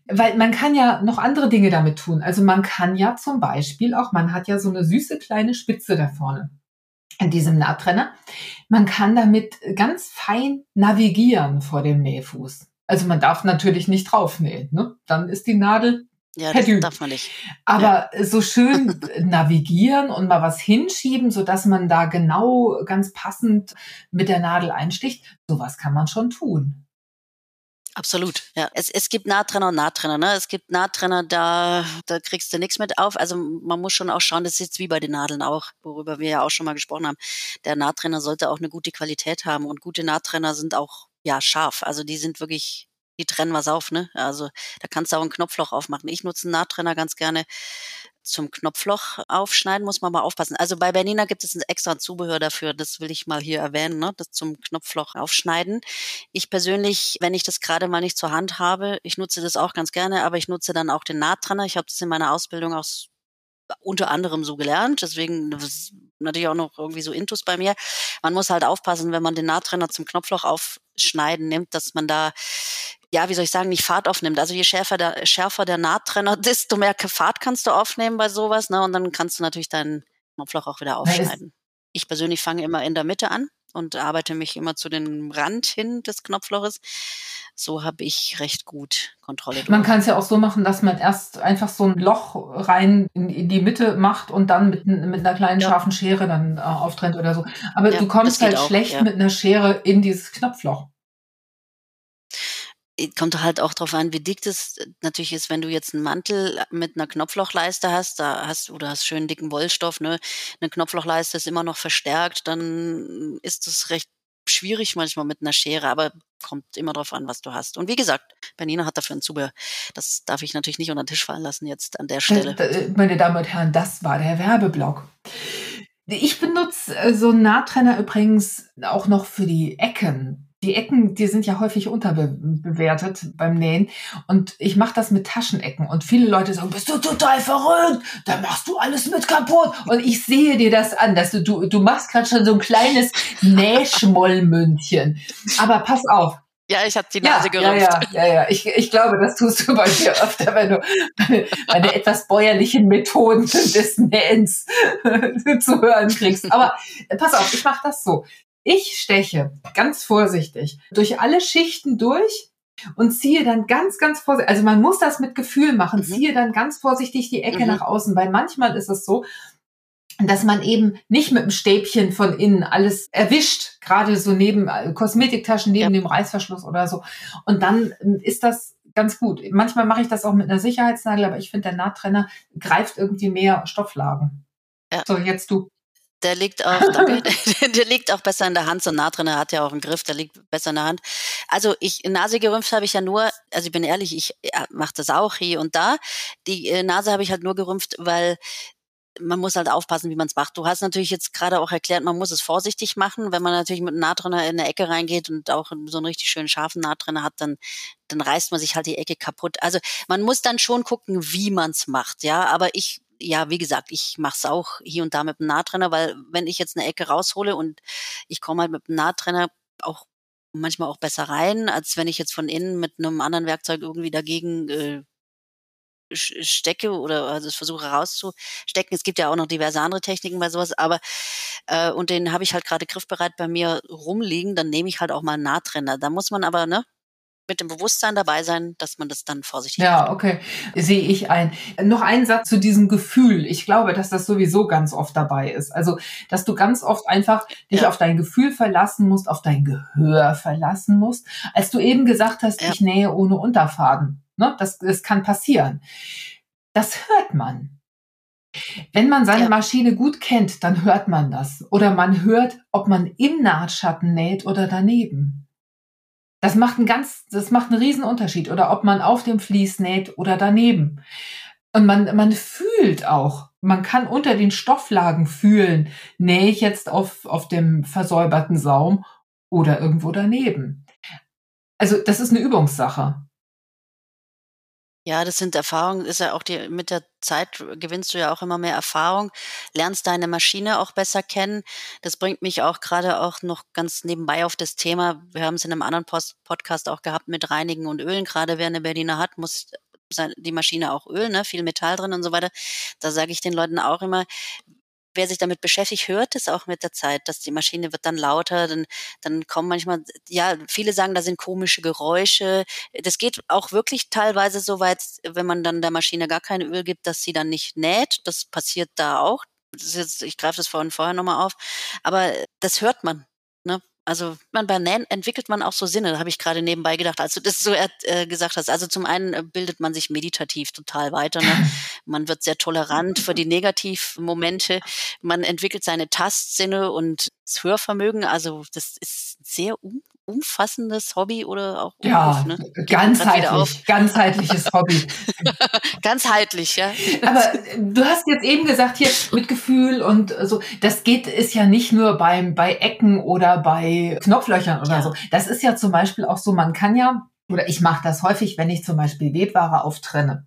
weil man kann ja noch andere Dinge damit tun. Also man kann ja zum Beispiel auch, man hat ja so eine süße kleine Spitze da vorne in diesem Nahttrenner. Man kann damit ganz fein navigieren vor dem Nähfuß. Also man darf natürlich nicht draufnähen, ne? Dann ist die Nadel ja, das darf man nicht. Aber ja. so schön navigieren und mal was hinschieben, so dass man da genau ganz passend mit der Nadel einsticht, sowas kann man schon tun. Absolut, ja. Es, es gibt Nahtrenner und Nahtrenner, ne? Es gibt Nahtrenner, da, da kriegst du nichts mit auf. Also man muss schon auch schauen, das ist jetzt wie bei den Nadeln auch, worüber wir ja auch schon mal gesprochen haben. Der Nahttrenner sollte auch eine gute Qualität haben und gute Nahttrenner sind auch ja scharf. Also die sind wirklich die trennen was auf, ne? Also da kannst du auch ein Knopfloch aufmachen. Ich nutze einen Nahttrenner ganz gerne zum Knopfloch aufschneiden, muss man mal aufpassen. Also bei Bernina gibt es ein extra Zubehör dafür, das will ich mal hier erwähnen, ne? das zum Knopfloch aufschneiden. Ich persönlich, wenn ich das gerade mal nicht zur Hand habe, ich nutze das auch ganz gerne, aber ich nutze dann auch den Nahttrenner. Ich habe das in meiner Ausbildung auch unter anderem so gelernt, deswegen natürlich auch noch irgendwie so Intus bei mir. Man muss halt aufpassen, wenn man den Nahttrenner zum Knopfloch aufschneiden nimmt, dass man da ja, wie soll ich sagen, nicht Fahrt aufnimmt. Also je schärfer der, schärfer der Nahttrenner, desto mehr Fahrt kannst du aufnehmen bei sowas, ne? Und dann kannst du natürlich deinen Knopfloch auch wieder aufschneiden. Ich persönlich fange immer in der Mitte an und arbeite mich immer zu dem Rand hin des Knopfloches. So habe ich recht gut Kontrolle. Man kann es ja auch so machen, dass man erst einfach so ein Loch rein in, in die Mitte macht und dann mit, mit einer kleinen ja. scharfen Schere dann äh, auftrennt oder so. Aber ja, du kommst halt auch, schlecht ja. mit einer Schere in dieses Knopfloch kommt halt auch darauf an, wie dick das natürlich ist, wenn du jetzt einen Mantel mit einer Knopflochleiste hast, da hast oder hast schön dicken Wollstoff, ne? Eine Knopflochleiste ist immer noch verstärkt, dann ist das recht schwierig manchmal mit einer Schere, aber kommt immer darauf an, was du hast. Und wie gesagt, Bernina hat dafür ein Zubehör. Das darf ich natürlich nicht unter den Tisch fallen lassen jetzt an der Stelle. Äh, meine Damen und Herren, das war der Werbeblock. Ich benutze äh, so einen Nahtrenner übrigens auch noch für die Ecken die Ecken, die sind ja häufig unterbewertet beim Nähen. Und ich mache das mit Taschenecken. Und viele Leute sagen, bist du total verrückt? Da machst du alles mit kaputt. Und ich sehe dir das an, dass du, du, du machst gerade schon so ein kleines Nähschmollmündchen. Aber pass auf, ja, ich habe die Nase ja, gerümpft. Ja, ja, ja, ja. Ich, ich glaube, das tust du bei dir öfter, wenn du meine etwas bäuerlichen Methoden des Nähens zu hören kriegst. Aber pass auf, ich mache das so. Ich steche ganz vorsichtig durch alle Schichten durch und ziehe dann ganz, ganz vorsichtig, also man muss das mit Gefühl machen, mhm. ziehe dann ganz vorsichtig die Ecke mhm. nach außen, weil manchmal ist es so, dass man eben nicht mit dem Stäbchen von innen alles erwischt, gerade so neben äh, Kosmetiktaschen, neben ja. dem Reißverschluss oder so. Und dann ähm, ist das ganz gut. Manchmal mache ich das auch mit einer Sicherheitsnadel, aber ich finde, der Nahttrenner greift irgendwie mehr Stofflagen. Ja. So, jetzt du. Der liegt auch, danke, der, liegt auch besser in der Hand. So nah drin, er hat ja auch einen Griff, der liegt besser in der Hand. Also ich, Nase gerümpft habe ich ja nur, also ich bin ehrlich, ich mache das auch hier und da. Die äh, Nase habe ich halt nur gerümpft, weil man muss halt aufpassen, wie man es macht. Du hast natürlich jetzt gerade auch erklärt, man muss es vorsichtig machen. Wenn man natürlich mit einem Nahtrenner in eine Ecke reingeht und auch so einen richtig schönen scharfen Nahtrenner hat, dann, dann reißt man sich halt die Ecke kaputt. Also man muss dann schon gucken, wie man es macht. Ja, aber ich ja, wie gesagt, ich mache es auch hier und da mit dem Nahtrenner, weil wenn ich jetzt eine Ecke raushole und ich komme halt mit dem Nahtrenner auch manchmal auch besser rein, als wenn ich jetzt von innen mit einem anderen Werkzeug irgendwie dagegen äh, stecke oder also versuche rauszustecken. Es gibt ja auch noch diverse andere Techniken bei sowas, aber äh, und den habe ich halt gerade griffbereit bei mir rumliegen, dann nehme ich halt auch mal einen Nahtrenner. Da muss man aber, ne, mit dem Bewusstsein dabei sein, dass man das dann vorsichtig Ja, macht. okay, sehe ich ein. Noch ein Satz zu diesem Gefühl. Ich glaube, dass das sowieso ganz oft dabei ist. Also, dass du ganz oft einfach dich ja. auf dein Gefühl verlassen musst, auf dein Gehör verlassen musst. Als du eben gesagt hast, ja. ich nähe ohne Unterfaden. Ne? Das, das kann passieren. Das hört man. Wenn man seine ja. Maschine gut kennt, dann hört man das. Oder man hört, ob man im Nahtschatten näht oder daneben. Das macht einen ganz, das macht einen riesen Unterschied. Oder ob man auf dem Vlies näht oder daneben. Und man, man fühlt auch, man kann unter den Stofflagen fühlen, nähe ich jetzt auf, auf dem versäuberten Saum oder irgendwo daneben. Also das ist eine Übungssache. Ja, das sind Erfahrungen, ist ja auch die, mit der Zeit gewinnst du ja auch immer mehr Erfahrung, lernst deine Maschine auch besser kennen. Das bringt mich auch gerade auch noch ganz nebenbei auf das Thema. Wir haben es in einem anderen Post Podcast auch gehabt mit Reinigen und Ölen. Gerade wer eine Berliner hat, muss die Maschine auch Öl, ne, viel Metall drin und so weiter. Da sage ich den Leuten auch immer, wer sich damit beschäftigt, hört es auch mit der Zeit, dass die Maschine wird dann lauter, dann, dann kommen manchmal, ja, viele sagen, da sind komische Geräusche. Das geht auch wirklich teilweise so weit, wenn man dann der Maschine gar kein Öl gibt, dass sie dann nicht näht. Das passiert da auch. Jetzt, ich greife das vorhin vorher nochmal auf. Aber das hört man. Ne? Also man bei Nähen entwickelt man auch so Sinne, da habe ich gerade nebenbei gedacht, als du das so äh, gesagt hast. Also zum einen äh, bildet man sich meditativ total weiter. Ne? Man wird sehr tolerant für die Negativmomente. Man entwickelt seine Tastsinne und das Hörvermögen. Also das ist sehr um umfassendes Hobby oder auch ja, ne? ganzheitlich, ganzheitliches Hobby. ganzheitlich, ja. Aber du hast jetzt eben gesagt hier mit Gefühl und so, das geht ist ja nicht nur beim bei Ecken oder bei Knopflöchern oder ja. so. Das ist ja zum Beispiel auch so, man kann ja oder ich mache das häufig, wenn ich zum Beispiel Webware auftrenne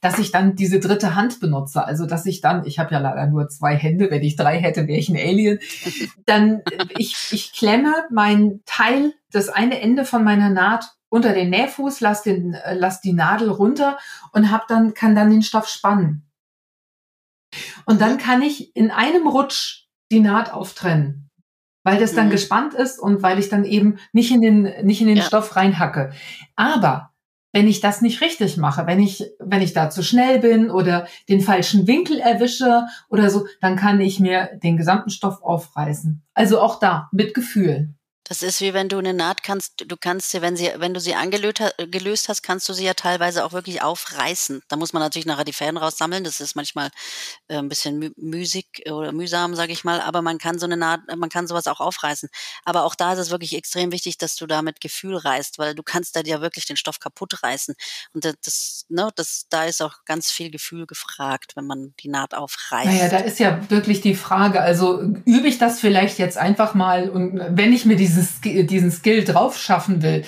dass ich dann diese dritte Hand benutze. Also dass ich dann, ich habe ja leider nur zwei Hände, wenn ich drei hätte, wäre ich ein Alien. Dann äh, ich, ich klemme mein Teil, das eine Ende von meiner Naht unter den Nähfuß, lass, den, äh, lass die Nadel runter und hab dann, kann dann den Stoff spannen. Und dann kann ich in einem Rutsch die Naht auftrennen, weil das dann mhm. gespannt ist und weil ich dann eben nicht in den, nicht in den ja. Stoff reinhacke. Aber wenn ich das nicht richtig mache, wenn ich, wenn ich da zu schnell bin oder den falschen Winkel erwische oder so, dann kann ich mir den gesamten Stoff aufreißen. Also auch da mit Gefühl. Das ist wie wenn du eine Naht kannst, du kannst sie, wenn sie, wenn du sie angelöst hast, kannst du sie ja teilweise auch wirklich aufreißen. Da muss man natürlich nachher die Fäden raussammeln. Das ist manchmal äh, ein bisschen mü müßig oder mühsam, sage ich mal. Aber man kann so eine Naht, man kann sowas auch aufreißen. Aber auch da ist es wirklich extrem wichtig, dass du da mit Gefühl reißt, weil du kannst da ja wirklich den Stoff kaputt reißen. Und das, ne, das, da ist auch ganz viel Gefühl gefragt, wenn man die Naht aufreißt. Naja, da ist ja wirklich die Frage. Also übe ich das vielleicht jetzt einfach mal und wenn ich mir diese dieses, diesen Skill drauf schaffen will,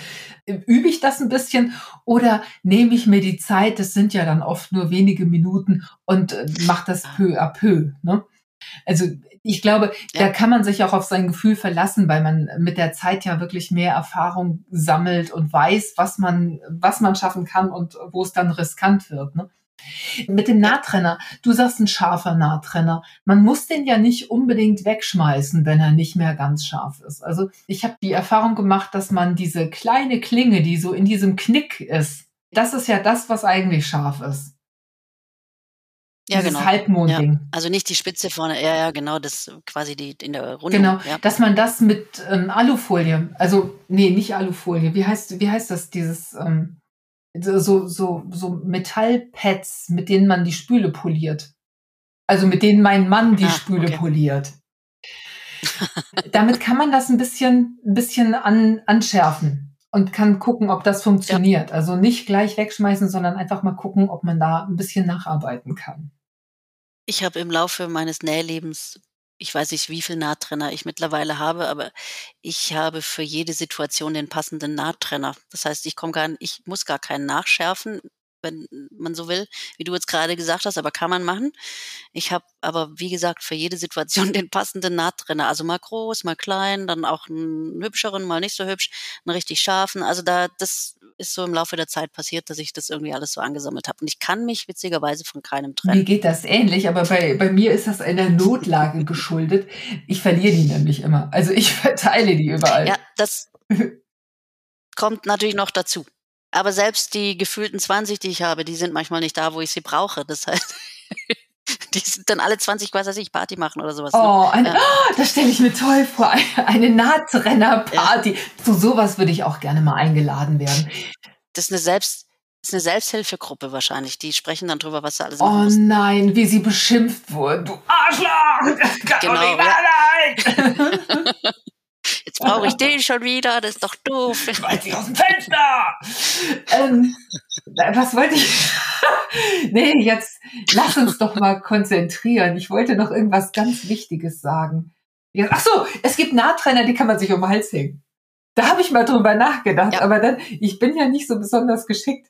übe ich das ein bisschen oder nehme ich mir die Zeit, das sind ja dann oft nur wenige Minuten und äh, mache das peu à peu. Ne? Also ich glaube, ja. da kann man sich auch auf sein Gefühl verlassen, weil man mit der Zeit ja wirklich mehr Erfahrung sammelt und weiß, was man, was man schaffen kann und wo es dann riskant wird. Ne? Mit dem Nahtrenner, du sagst ein scharfer Nahtrenner. Man muss den ja nicht unbedingt wegschmeißen, wenn er nicht mehr ganz scharf ist. Also ich habe die Erfahrung gemacht, dass man diese kleine Klinge, die so in diesem Knick ist, das ist ja das, was eigentlich scharf ist. Ja, Dieses genau. Halbmondding. Ja, also nicht die Spitze vorne, ja, ja, genau, das quasi die in der Runde. Genau, ja. dass man das mit ähm, Alufolie, also nee, nicht Alufolie, wie heißt, wie heißt das, dieses, ähm, so, so, so Metallpads, mit denen man die Spüle poliert. Also mit denen mein Mann die ah, Spüle okay. poliert. Damit kann man das ein bisschen, ein bisschen an, anschärfen und kann gucken, ob das funktioniert. Ja. Also nicht gleich wegschmeißen, sondern einfach mal gucken, ob man da ein bisschen nacharbeiten kann. Ich habe im Laufe meines Nählebens ich weiß nicht, wie viel Nahttrenner ich mittlerweile habe, aber ich habe für jede Situation den passenden Nahttrenner. Das heißt, ich komme gar, ich muss gar keinen nachschärfen wenn man so will, wie du jetzt gerade gesagt hast, aber kann man machen. Ich habe aber, wie gesagt, für jede Situation den passenden Nahttrenner. Also mal groß, mal klein, dann auch einen hübscheren, mal nicht so hübsch, einen richtig scharfen. Also da, das ist so im Laufe der Zeit passiert, dass ich das irgendwie alles so angesammelt habe. Und ich kann mich witzigerweise von keinem trennen. Mir geht das ähnlich, aber bei, bei mir ist das einer Notlage geschuldet. Ich verliere die nämlich immer. Also ich verteile die überall. Ja, das kommt natürlich noch dazu. Aber selbst die gefühlten 20, die ich habe, die sind manchmal nicht da, wo ich sie brauche. Das heißt, die sind dann alle 20, was weiß ich, Party machen oder sowas. Ne? Oh, eine, ja. oh das stelle ich mir toll vor. Eine Nahtrenner-Party. Ja. Zu sowas würde ich auch gerne mal eingeladen werden. Das ist eine Selbst, ist eine Selbsthilfegruppe wahrscheinlich. Die sprechen dann drüber, was sie alles machen. Oh mussten. nein, wie sie beschimpft wurden. Du Arschloch! Genau, ja. Jetzt brauche ich den schon wieder, das ist doch doof. Schmeiß dich aus dem Fenster! ähm, was wollte ich? nee, jetzt lass uns doch mal konzentrieren. Ich wollte noch irgendwas ganz Wichtiges sagen. Ach so, es gibt Nahtrenner, die kann man sich um den Hals hängen. Da habe ich mal drüber nachgedacht, ja. aber dann, ich bin ja nicht so besonders geschickt.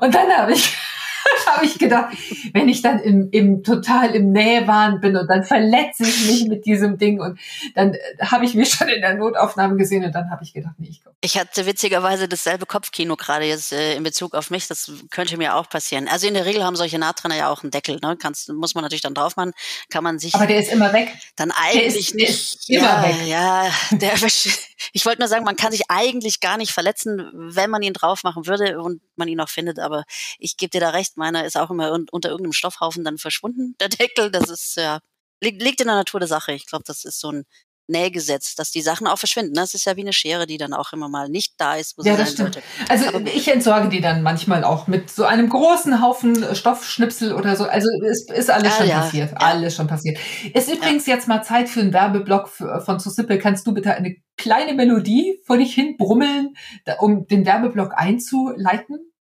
Und dann habe ich habe ich gedacht, wenn ich dann im, im total im Nähwahn bin und dann verletze ich mich mit diesem Ding und dann äh, habe ich mich schon in der Notaufnahme gesehen und dann habe ich gedacht, nee, ich komme. Ich hatte witzigerweise dasselbe Kopfkino gerade jetzt äh, in Bezug auf mich. Das könnte mir auch passieren. Also in der Regel haben solche Nahtrenner ja auch einen Deckel. Ne? Kannst, muss man natürlich dann drauf machen. Kann man sich. Aber der ist immer weg. Dann eigentlich ist, nicht. immer ja, weg. Ja, der, ich wollte nur sagen, man kann sich eigentlich gar nicht verletzen, wenn man ihn drauf machen würde und man ihn auch findet. Aber ich gebe dir da recht, meiner ist auch immer unter irgendeinem Stoffhaufen dann verschwunden, der Deckel. Das ist ja, liegt, liegt in der Natur der Sache. Ich glaube, das ist so ein Nähgesetz, dass die Sachen auch verschwinden. Das ist ja wie eine Schere, die dann auch immer mal nicht da ist, wo ja, sie das sein stimmt. sollte. Also Aber ich entsorge die dann manchmal auch mit so einem großen Haufen Stoffschnipsel oder so. Also es ist alles ah, schon ja, passiert. Ja. Alles schon passiert. Ist übrigens jetzt mal Zeit für einen Werbeblock von Zu Simple. Kannst du bitte eine kleine Melodie vor dich hin brummeln, um den Werbeblock einzuleiten?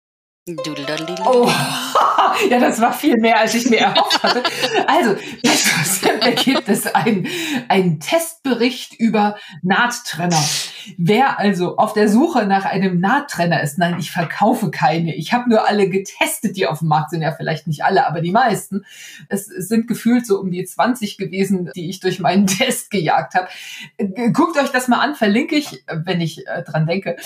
Oh, ja, das war viel mehr, als ich mir erhofft hatte. Also, da gibt es einen, Testbericht über Nahttrenner. Wer also auf der Suche nach einem Nahttrenner ist, nein, ich verkaufe keine. Ich habe nur alle getestet, die auf dem Markt sind. Ja, vielleicht nicht alle, aber die meisten. Es sind gefühlt so um die 20 gewesen, die ich durch meinen Test gejagt habe. Guckt euch das mal an, verlinke ich, wenn ich äh, dran denke,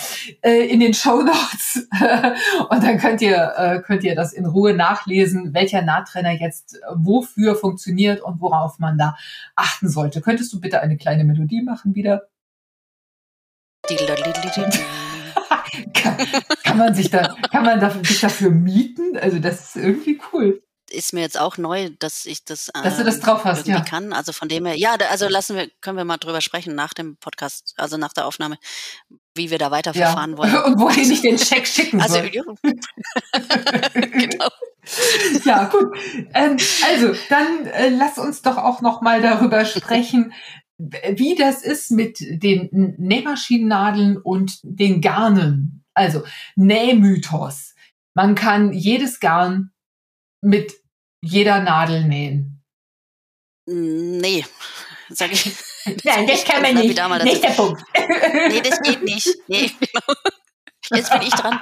äh, in den Show Notes. Und dann könnt ihr, äh, könnt ihr das in Ruhe nachlesen, welcher Nahtrenner jetzt äh, wofür funktioniert und worauf man da achten sollte. Könntest du bitte eine kleine Melodie machen wieder? kann, kann, man sich da, kann man da, sich dafür mieten? Also das ist irgendwie cool ist mir jetzt auch neu, dass ich das, dass du das drauf hast, ja. kann. Also von dem her, ja, also lassen wir, können wir mal drüber sprechen nach dem Podcast, also nach der Aufnahme, wie wir da weiterverfahren ja. wollen. Und wohin ich den Check schicken also, soll. genau. Ja, gut. Ähm, also, dann äh, lass uns doch auch noch mal darüber sprechen, wie das ist mit den Nähmaschinennadeln und den Garnen. Also, Nähmythos. Man kann jedes Garn mit jeder Nadel nähen. Nee, sag ich. Nein, das kann man nicht. Nicht der Punkt. Nee, das geht nicht. Nee, genau. Jetzt bin ich dran.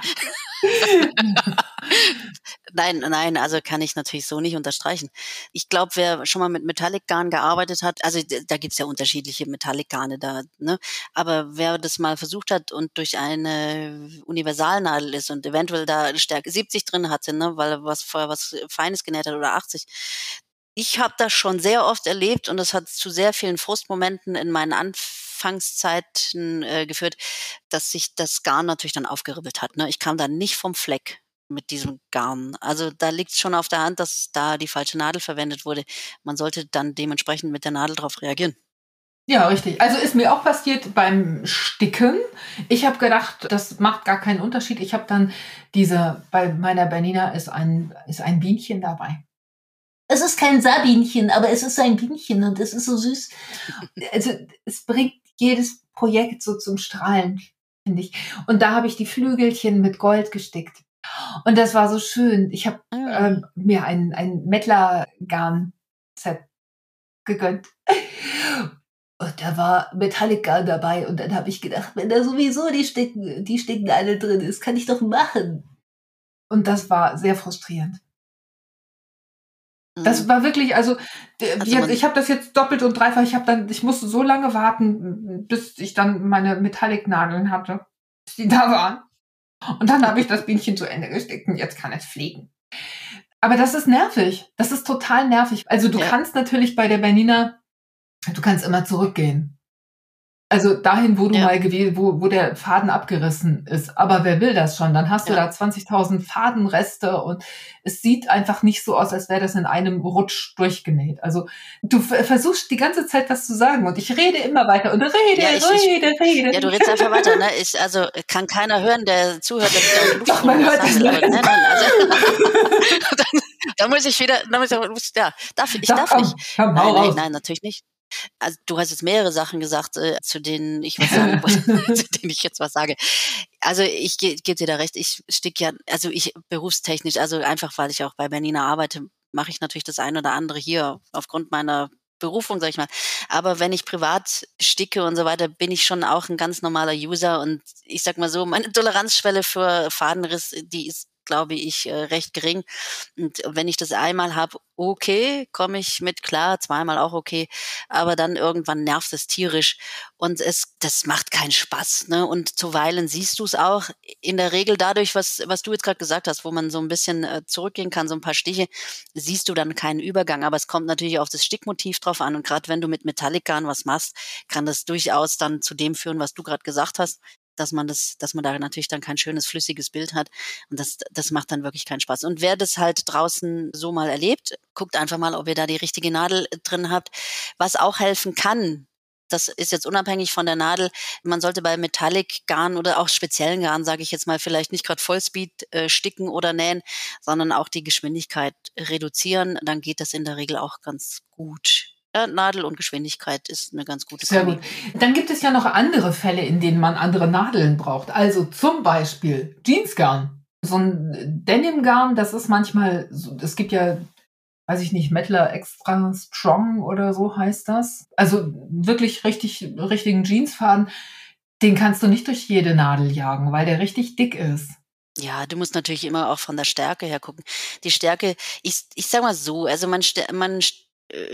nein, nein, also kann ich natürlich so nicht unterstreichen. Ich glaube, wer schon mal mit Metallic-Garn gearbeitet hat, also da gibt's ja unterschiedliche Metallic-Garne da, ne? Aber wer das mal versucht hat und durch eine Universalnadel ist und eventuell da Stärke 70 drin hatte, ne, weil er was vorher was Feines genäht hat oder 80, ich habe das schon sehr oft erlebt und das hat zu sehr vielen Frustmomenten in meinen Anfangszeiten äh, geführt, dass sich das Garn natürlich dann aufgeribbelt hat. Ne? Ich kam dann nicht vom Fleck mit diesem Garn. Also da liegt es schon auf der Hand, dass da die falsche Nadel verwendet wurde. Man sollte dann dementsprechend mit der Nadel darauf reagieren. Ja, richtig. Also ist mir auch passiert beim Sticken. Ich habe gedacht, das macht gar keinen Unterschied. Ich habe dann diese, bei meiner Bernina ist ein, ist ein Bienchen dabei. Es ist kein Sabinchen, aber es ist ein Bienchen und es ist so süß. Also es bringt jedes Projekt so zum Strahlen, finde ich. Und da habe ich die Flügelchen mit Gold gestickt. Und das war so schön. Ich habe ähm, mir ein, ein Mettler-Garn-Set gegönnt. Und da war Metallic-Garn dabei. Und dann habe ich gedacht, wenn da sowieso die Stecken, die Stecken alle drin ist, kann ich doch machen. Und das war sehr frustrierend. Das mhm. war wirklich, also, also ich habe das jetzt doppelt und dreifach. Ich habe dann, ich musste so lange warten, bis ich dann meine Metallic-Nadeln hatte, bis die da waren. Und dann habe ich das Bienchen zu Ende gesteckt und jetzt kann es fliegen. Aber das ist nervig. Das ist total nervig. Also du ja. kannst natürlich bei der Bernina, du kannst immer zurückgehen. Also dahin, wo du ja. mal gewesen, wo, wo der Faden abgerissen ist. Aber wer will das schon? Dann hast ja. du da 20.000 Fadenreste und es sieht einfach nicht so aus, als wäre das in einem Rutsch durchgenäht. Also du versuchst die ganze Zeit das zu sagen und ich rede immer weiter und rede, ja, ich, rede, ich, rede. Ja, du redest einfach weiter. Ne? Ich, also kann keiner hören, der zuhört. Dass Doch, man hört das. Nein, nein, also, dann, da muss ich wieder, da muss ich, ja, darf ich, ich darf nicht. Komm, nein, nein, nein, natürlich nicht also du hast jetzt mehrere Sachen gesagt, äh, zu denen ich was sagen wollte, zu denen ich jetzt was sage. Also ich gebe geb dir da recht, ich stick ja, also ich berufstechnisch, also einfach weil ich auch bei Bernina arbeite, mache ich natürlich das eine oder andere hier aufgrund meiner Berufung, sag ich mal. Aber wenn ich privat sticke und so weiter, bin ich schon auch ein ganz normaler User und ich sag mal so, meine Toleranzschwelle für Fadenriss, die ist glaube ich, äh, recht gering. Und wenn ich das einmal habe, okay, komme ich mit klar, zweimal auch okay, aber dann irgendwann nervt es tierisch und es, das macht keinen Spaß. Ne? Und zuweilen siehst du es auch in der Regel dadurch, was, was du jetzt gerade gesagt hast, wo man so ein bisschen äh, zurückgehen kann, so ein paar Stiche, siehst du dann keinen Übergang. Aber es kommt natürlich auf das Stickmotiv drauf an und gerade wenn du mit Metallican was machst, kann das durchaus dann zu dem führen, was du gerade gesagt hast dass man das, dass man da natürlich dann kein schönes, flüssiges Bild hat. Und das, das macht dann wirklich keinen Spaß. Und wer das halt draußen so mal erlebt, guckt einfach mal, ob ihr da die richtige Nadel drin habt. Was auch helfen kann, das ist jetzt unabhängig von der Nadel. Man sollte bei Metallic-Garn oder auch speziellen Garn, sage ich jetzt mal, vielleicht nicht gerade Vollspeed äh, sticken oder nähen, sondern auch die Geschwindigkeit reduzieren. Dann geht das in der Regel auch ganz gut. Ja, Nadel und Geschwindigkeit ist eine ganz gute Sehr gut. Dann gibt es ja noch andere Fälle, in denen man andere Nadeln braucht. Also zum Beispiel Jeansgarn. So ein Denimgarn, das ist manchmal, es gibt ja weiß ich nicht, Mettler Extra Strong oder so heißt das. Also wirklich richtig, richtigen Jeansfaden. Den kannst du nicht durch jede Nadel jagen, weil der richtig dick ist. Ja, du musst natürlich immer auch von der Stärke her gucken. Die Stärke, ich, ich sag mal so, also man, man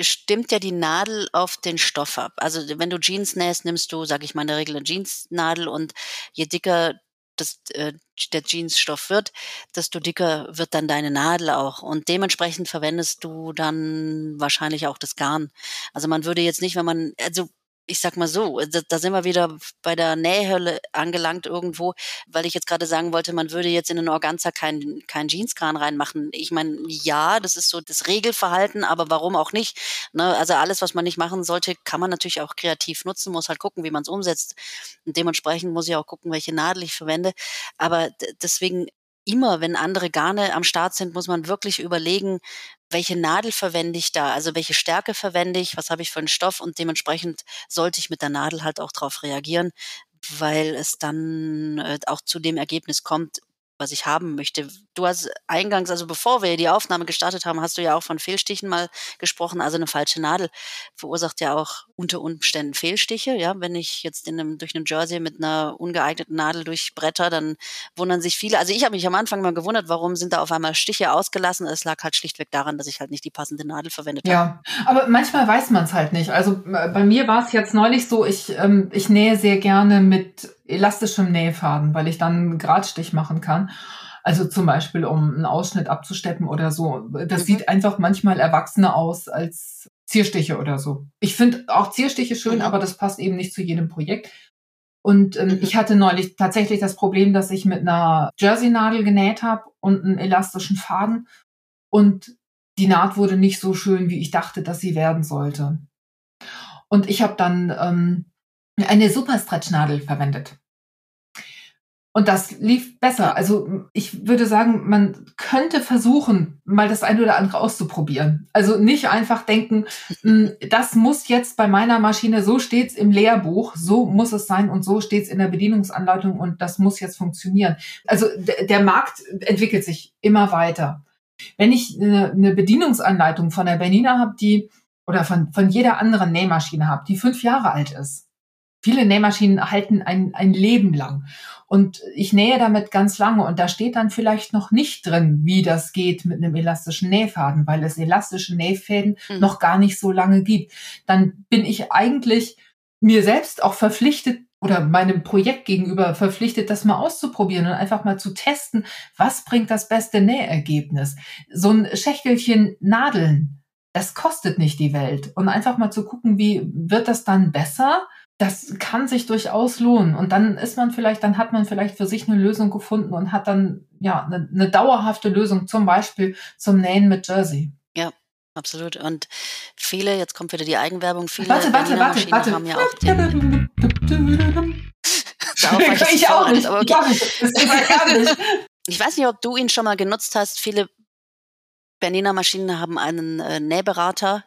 stimmt ja die Nadel auf den Stoff ab. Also wenn du Jeans nähst, nimmst du, sag ich mal, in der Regel eine Jeansnadel und je dicker das, äh, der Jeansstoff wird, desto dicker wird dann deine Nadel auch. Und dementsprechend verwendest du dann wahrscheinlich auch das Garn. Also man würde jetzt nicht, wenn man, also ich sag mal so, da, da sind wir wieder bei der Nähhölle angelangt irgendwo, weil ich jetzt gerade sagen wollte, man würde jetzt in den Organza kein, kein Jeanskran reinmachen. Ich meine, ja, das ist so das Regelverhalten, aber warum auch nicht? Ne? Also alles, was man nicht machen sollte, kann man natürlich auch kreativ nutzen, muss halt gucken, wie man es umsetzt. Und dementsprechend muss ich auch gucken, welche Nadel ich verwende. Aber deswegen immer, wenn andere Garne am Start sind, muss man wirklich überlegen, welche Nadel verwende ich da, also welche Stärke verwende ich, was habe ich für einen Stoff? Und dementsprechend sollte ich mit der Nadel halt auch darauf reagieren, weil es dann äh, auch zu dem Ergebnis kommt, was ich haben möchte. Du hast eingangs, also bevor wir die Aufnahme gestartet haben, hast du ja auch von Fehlstichen mal gesprochen. Also eine falsche Nadel verursacht ja auch unter Umständen Fehlstiche. Ja, wenn ich jetzt in einem, durch einen Jersey mit einer ungeeigneten Nadel durchbretter, dann wundern sich viele. Also ich habe mich am Anfang mal gewundert, warum sind da auf einmal Stiche ausgelassen. Es lag halt schlichtweg daran, dass ich halt nicht die passende Nadel verwendet habe. Ja, aber manchmal weiß man es halt nicht. Also äh, bei mir war es jetzt neulich so, ich, ähm, ich nähe sehr gerne mit elastischem Nähfaden, weil ich dann einen Gradstich machen kann. Also zum Beispiel, um einen Ausschnitt abzusteppen oder so. Das mhm. sieht einfach manchmal erwachsener aus als Zierstiche oder so. Ich finde auch Zierstiche schön, mhm. aber das passt eben nicht zu jedem Projekt. Und ähm, mhm. ich hatte neulich tatsächlich das Problem, dass ich mit einer Jersey-Nadel genäht habe und einen elastischen Faden. Und die Naht wurde nicht so schön, wie ich dachte, dass sie werden sollte. Und ich habe dann ähm, eine Super-Stretch-Nadel verwendet. Und das lief besser. Also ich würde sagen, man könnte versuchen, mal das eine oder andere auszuprobieren. Also nicht einfach denken, hm, das muss jetzt bei meiner Maschine, so steht's im Lehrbuch, so muss es sein und so steht's in der Bedienungsanleitung und das muss jetzt funktionieren. Also der Markt entwickelt sich immer weiter. Wenn ich eine Bedienungsanleitung von der Bernina habe, die oder von, von jeder anderen Nähmaschine habe, die fünf Jahre alt ist, Viele Nähmaschinen halten ein, ein Leben lang. Und ich nähe damit ganz lange und da steht dann vielleicht noch nicht drin, wie das geht mit einem elastischen Nähfaden, weil es elastische Nähfäden mhm. noch gar nicht so lange gibt. Dann bin ich eigentlich mir selbst auch verpflichtet oder meinem Projekt gegenüber verpflichtet, das mal auszuprobieren und einfach mal zu testen, was bringt das beste Nähergebnis. So ein Schächtelchen Nadeln, das kostet nicht die Welt. Und einfach mal zu gucken, wie wird das dann besser? Das kann sich durchaus lohnen. Und dann ist man vielleicht, dann hat man vielleicht für sich eine Lösung gefunden und hat dann ja eine, eine dauerhafte Lösung, zum Beispiel zum Nähen mit Jersey. Ja, absolut. Und viele, jetzt kommt wieder die Eigenwerbung, viele warte, warte, warte, warte. haben ja auch den, ich, ich auch nicht. Aber okay. nicht. Ich weiß nicht, ob du ihn schon mal genutzt hast. Viele Berliner Maschinen haben einen äh, Nähberater,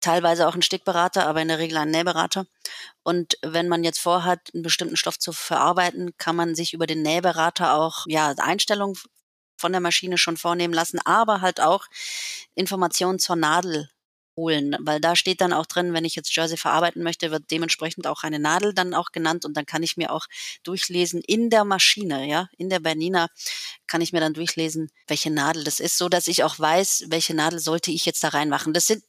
teilweise auch einen Stickberater, aber in der Regel einen Nähberater. Und wenn man jetzt vorhat, einen bestimmten Stoff zu verarbeiten, kann man sich über den Nähberater auch ja Einstellungen von der Maschine schon vornehmen lassen, aber halt auch Informationen zur Nadel holen, weil da steht dann auch drin, wenn ich jetzt Jersey verarbeiten möchte, wird dementsprechend auch eine Nadel dann auch genannt und dann kann ich mir auch durchlesen in der Maschine, ja, in der Bernina kann ich mir dann durchlesen, welche Nadel das ist, so dass ich auch weiß, welche Nadel sollte ich jetzt da reinmachen. Das sind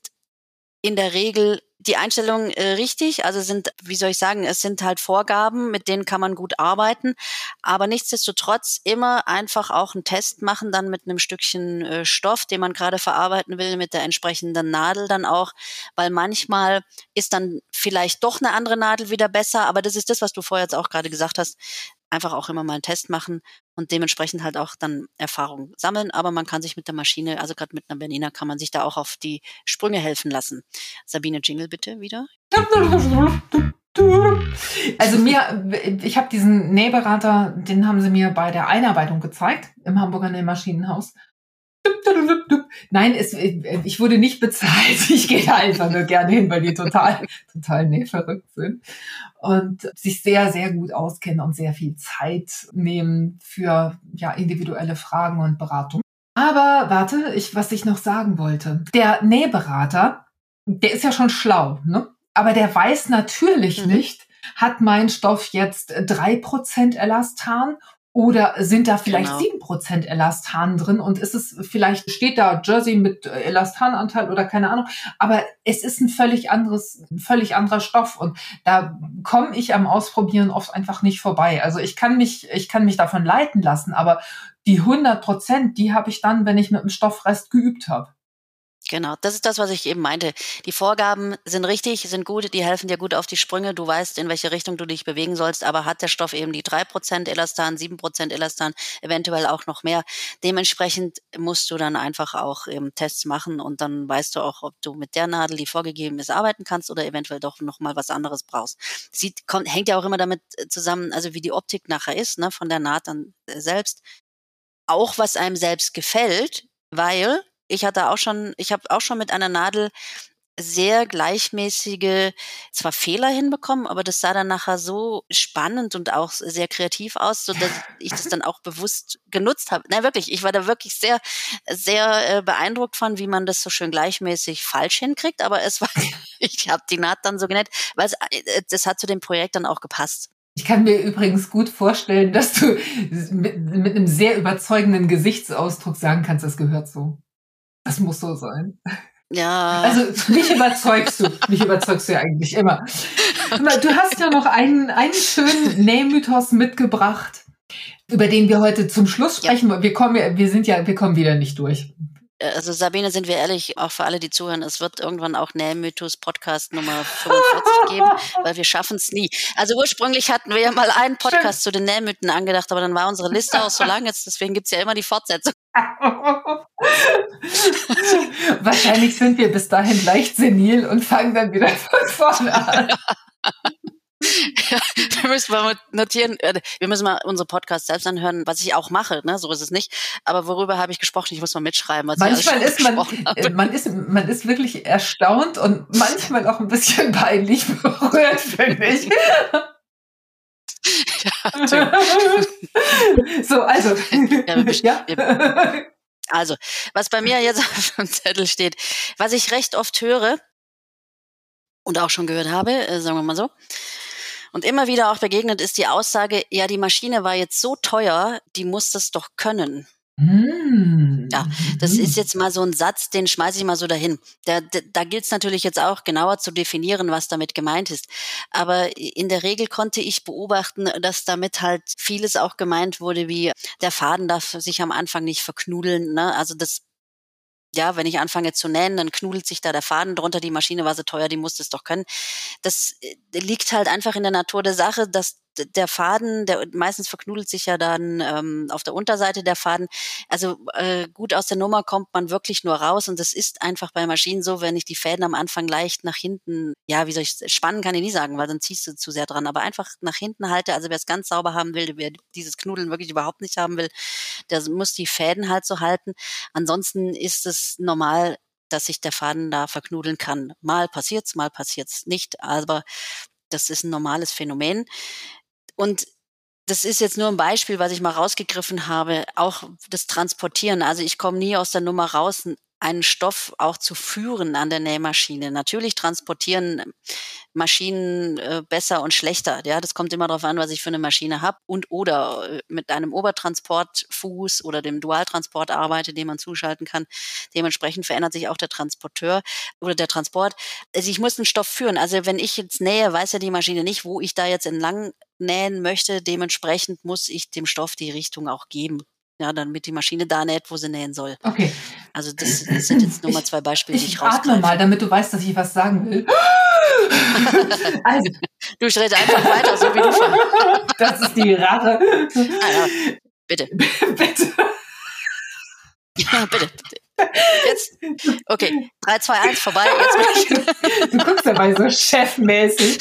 in der Regel die Einstellungen äh, richtig. Also sind, wie soll ich sagen, es sind halt Vorgaben, mit denen kann man gut arbeiten. Aber nichtsdestotrotz immer einfach auch einen Test machen, dann mit einem Stückchen äh, Stoff, den man gerade verarbeiten will, mit der entsprechenden Nadel dann auch. Weil manchmal ist dann vielleicht doch eine andere Nadel wieder besser. Aber das ist das, was du vorher jetzt auch gerade gesagt hast. Einfach auch immer mal einen Test machen und dementsprechend halt auch dann Erfahrung sammeln. Aber man kann sich mit der Maschine, also gerade mit einer Bernina, kann man sich da auch auf die Sprünge helfen lassen. Sabine Jingle bitte wieder. Also mir, ich habe diesen Nähberater, den haben sie mir bei der Einarbeitung gezeigt im Hamburger Nähmaschinenhaus. Nein, es, ich wurde nicht bezahlt. Ich gehe da einfach nur gerne hin, weil die total, total nähverrückt sind und sich sehr, sehr gut auskennen und sehr viel Zeit nehmen für ja, individuelle Fragen und Beratung. Aber warte, ich, was ich noch sagen wollte. Der Nähberater, der ist ja schon schlau, ne? Aber der weiß natürlich mhm. nicht, hat mein Stoff jetzt drei Prozent Elastan oder sind da vielleicht sieben genau. Prozent Elastan drin und ist es vielleicht steht da Jersey mit Elastananteil oder keine Ahnung, aber es ist ein völlig anderes, ein völlig anderer Stoff und da komme ich am Ausprobieren oft einfach nicht vorbei. Also ich kann mich, ich kann mich davon leiten lassen, aber die 100 Prozent, die habe ich dann, wenn ich mit dem Stoffrest geübt habe. Genau, das ist das, was ich eben meinte. Die Vorgaben sind richtig, sind gut, die helfen dir gut auf die Sprünge. Du weißt, in welche Richtung du dich bewegen sollst, aber hat der Stoff eben die drei Prozent Elastan, sieben Prozent Elastan, eventuell auch noch mehr. Dementsprechend musst du dann einfach auch eben Tests machen und dann weißt du auch, ob du mit der Nadel, die vorgegeben ist, arbeiten kannst oder eventuell doch noch mal was anderes brauchst. Sieht, kommt, hängt ja auch immer damit äh, zusammen, also wie die Optik nachher ist, ne, von der Naht dann selbst. Auch was einem selbst gefällt, weil ich hatte auch schon, ich habe auch schon mit einer Nadel sehr gleichmäßige, zwar Fehler hinbekommen, aber das sah dann nachher so spannend und auch sehr kreativ aus, so dass ich das dann auch bewusst genutzt habe. Na wirklich, ich war da wirklich sehr, sehr äh, beeindruckt von, wie man das so schön gleichmäßig falsch hinkriegt. Aber es war, ich habe die Naht dann so genannt, weil es, äh, das hat zu dem Projekt dann auch gepasst. Ich kann mir übrigens gut vorstellen, dass du mit, mit einem sehr überzeugenden Gesichtsausdruck sagen kannst, das gehört so. Das muss so sein. Ja. Also mich überzeugst du. mich überzeugst du ja eigentlich immer. Du hast ja noch einen, einen schönen Nähmythos mitgebracht, über den wir heute zum Schluss sprechen. Ja. Wir kommen, wir sind ja, wir kommen wieder nicht durch. Äh, also Sabine, sind wir ehrlich, auch für alle, die zuhören, es wird irgendwann auch Nähmythos Podcast Nummer 45 geben, weil wir schaffen es nie. Also ursprünglich hatten wir ja mal einen Podcast Stimmt. zu den Nähmythen angedacht, aber dann war unsere Liste auch so lang jetzt, deswegen gibt's ja immer die Fortsetzung. Wahrscheinlich sind wir bis dahin leicht senil und fangen dann wieder von vorne an. Ja, wir müssen mal notieren, äh, wir müssen mal unsere Podcast selbst anhören, was ich auch mache, ne? so ist es nicht. Aber worüber habe ich gesprochen? Ich muss mal mitschreiben. Was manchmal ist man, habe. man ist, man ist wirklich erstaunt und manchmal auch ein bisschen peinlich berührt, finde ich. Ja, so, also. Ja, ja. Also, was bei mir jetzt auf dem Zettel steht, was ich recht oft höre und auch schon gehört habe, äh, sagen wir mal so, und immer wieder auch begegnet ist die Aussage, ja, die Maschine war jetzt so teuer, die muss das doch können. Mm. Ja, das ist jetzt mal so ein Satz, den schmeiße ich mal so dahin. Da, da, da gilt es natürlich jetzt auch genauer zu definieren, was damit gemeint ist. Aber in der Regel konnte ich beobachten, dass damit halt vieles auch gemeint wurde, wie der Faden darf sich am Anfang nicht verknudeln. Ne? Also das ja, wenn ich anfange zu nähen, dann knudelt sich da der Faden drunter, die Maschine war so teuer, die musste es doch können. Das äh, liegt halt einfach in der Natur der Sache, dass der Faden, der meistens verknudelt sich ja dann ähm, auf der Unterseite der Faden. Also äh, gut aus der Nummer kommt man wirklich nur raus und das ist einfach bei Maschinen so, wenn ich die Fäden am Anfang leicht nach hinten, ja, wie soll ich spannen kann ich nie sagen, weil dann ziehst du zu sehr dran, aber einfach nach hinten halte, also wer es ganz sauber haben will, wer dieses Knudeln wirklich überhaupt nicht haben will, der muss die Fäden halt so halten. Ansonsten ist es normal, dass sich der Faden da verknudeln kann. Mal passiert's, mal passiert's nicht, aber das ist ein normales Phänomen. Und das ist jetzt nur ein Beispiel, was ich mal rausgegriffen habe, auch das Transportieren. Also ich komme nie aus der Nummer raus, einen Stoff auch zu führen an der Nähmaschine. Natürlich transportieren Maschinen äh, besser und schlechter. Ja, das kommt immer darauf an, was ich für eine Maschine habe und oder äh, mit einem Obertransportfuß oder dem Dualtransport arbeite, den man zuschalten kann. Dementsprechend verändert sich auch der Transporteur oder der Transport. Also ich muss einen Stoff führen. Also wenn ich jetzt nähe, weiß ja die Maschine nicht, wo ich da jetzt entlang nähen möchte. Dementsprechend muss ich dem Stoff die Richtung auch geben ja, damit die Maschine da näht, wo sie nähen soll. Okay. Also das, das sind jetzt nur mal zwei Beispiele, ich, die ich, ich atme mal, damit du weißt, dass ich was sagen will. also, Du red einfach weiter, so wie du schon. Das ist die Rache. Ja. Bitte. Bitte. Ja, bitte, bitte. Jetzt, okay, 3, 2, 1, vorbei. Jetzt bin ich. Du guckst dabei so chefmäßig.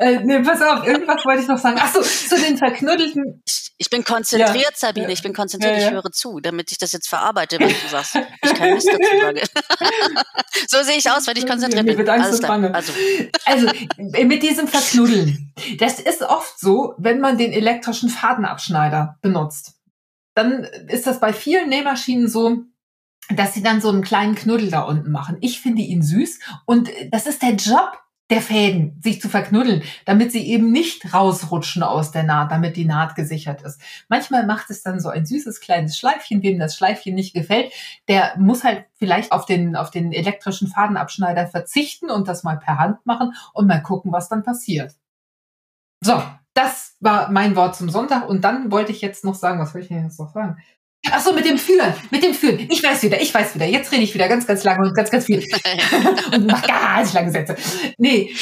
Äh, nee, pass auf, irgendwas wollte ich noch sagen. Achso, zu den verknuddelten. Ich bin konzentriert, Ja. Sabine. Ich bin konzentriert, Ja, ja. ich höre zu, damit ich das jetzt verarbeite, was du sagst. Ich kein Mist dazu sage. so sehe ich aus, wenn ich konzentriert bin. Alles. Bange. Also, Also, mit diesem Verknuddeln. Das ist oft so, wenn man den elektrischen Fadenabschneider benutzt. Dann ist das bei vielen Nähmaschinen so, dass sie dann so einen kleinen Knuddel da unten machen. Ich finde ihn süß und das ist der Job der Fäden, sich zu verknuddeln, damit sie eben nicht rausrutschen aus der Naht, damit die Naht gesichert ist. Manchmal macht es dann so ein süßes kleines Schleifchen, wem das Schleifchen nicht gefällt, der muss halt vielleicht auf den, auf den elektrischen Fadenabschneider verzichten und das mal per Hand machen und mal gucken, was dann passiert. So, das war mein Wort zum Sonntag und dann wollte ich jetzt noch sagen, was wollte ich denn jetzt noch sagen? Ach so, mit dem Führen, mit dem Führen. Ich weiß wieder, ich weiß wieder. Jetzt rede ich wieder ganz, ganz lange und ganz, ganz viel. und mach ganz lange Sätze. Nee,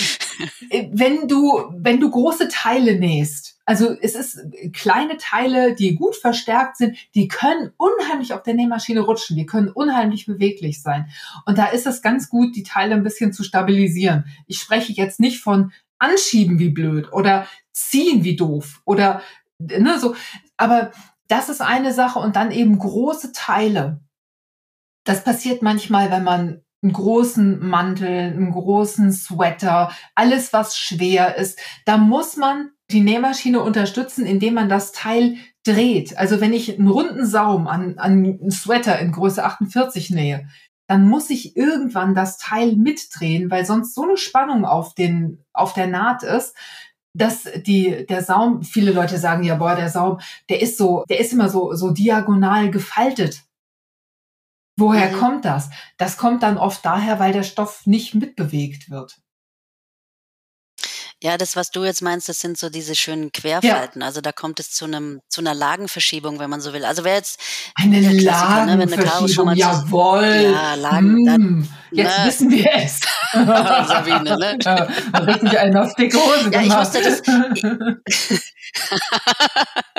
äh, wenn du, wenn du große Teile nähst, also es ist kleine Teile, die gut verstärkt sind, die können unheimlich auf der Nähmaschine rutschen, die können unheimlich beweglich sein. Und da ist es ganz gut, die Teile ein bisschen zu stabilisieren. Ich spreche jetzt nicht von anschieben wie blöd oder ziehen wie doof oder ne, so, aber das ist eine Sache und dann eben große Teile. Das passiert manchmal, wenn man einen großen Mantel, einen großen Sweater, alles was schwer ist, da muss man die Nähmaschine unterstützen, indem man das Teil dreht. Also wenn ich einen runden Saum an, an einen Sweater in Größe 48 nähe, dann muss ich irgendwann das Teil mitdrehen, weil sonst so eine Spannung auf den, auf der Naht ist, dass die, der Saum, viele Leute sagen ja, boah, der Saum, der ist so, der ist immer so, so diagonal gefaltet. Woher Mhm. kommt das? Das kommt dann oft daher, weil der Stoff nicht mitbewegt wird. ja, das, was du jetzt meinst, das sind so diese schönen Querfalten. Also da kommt es zu einem, zu einer Lagenverschiebung, wenn man so will. Also wer jetzt Eine Klassiker, ne, wenn eine Karo schon Lagenverschiebung, mal zu- jawohl. Ja, Lagen, dann- Mm, jetzt ne. wissen wir es. Sabine, ne? Ja, richtig einen auf dicke Hose Ja, ich gemacht. wusste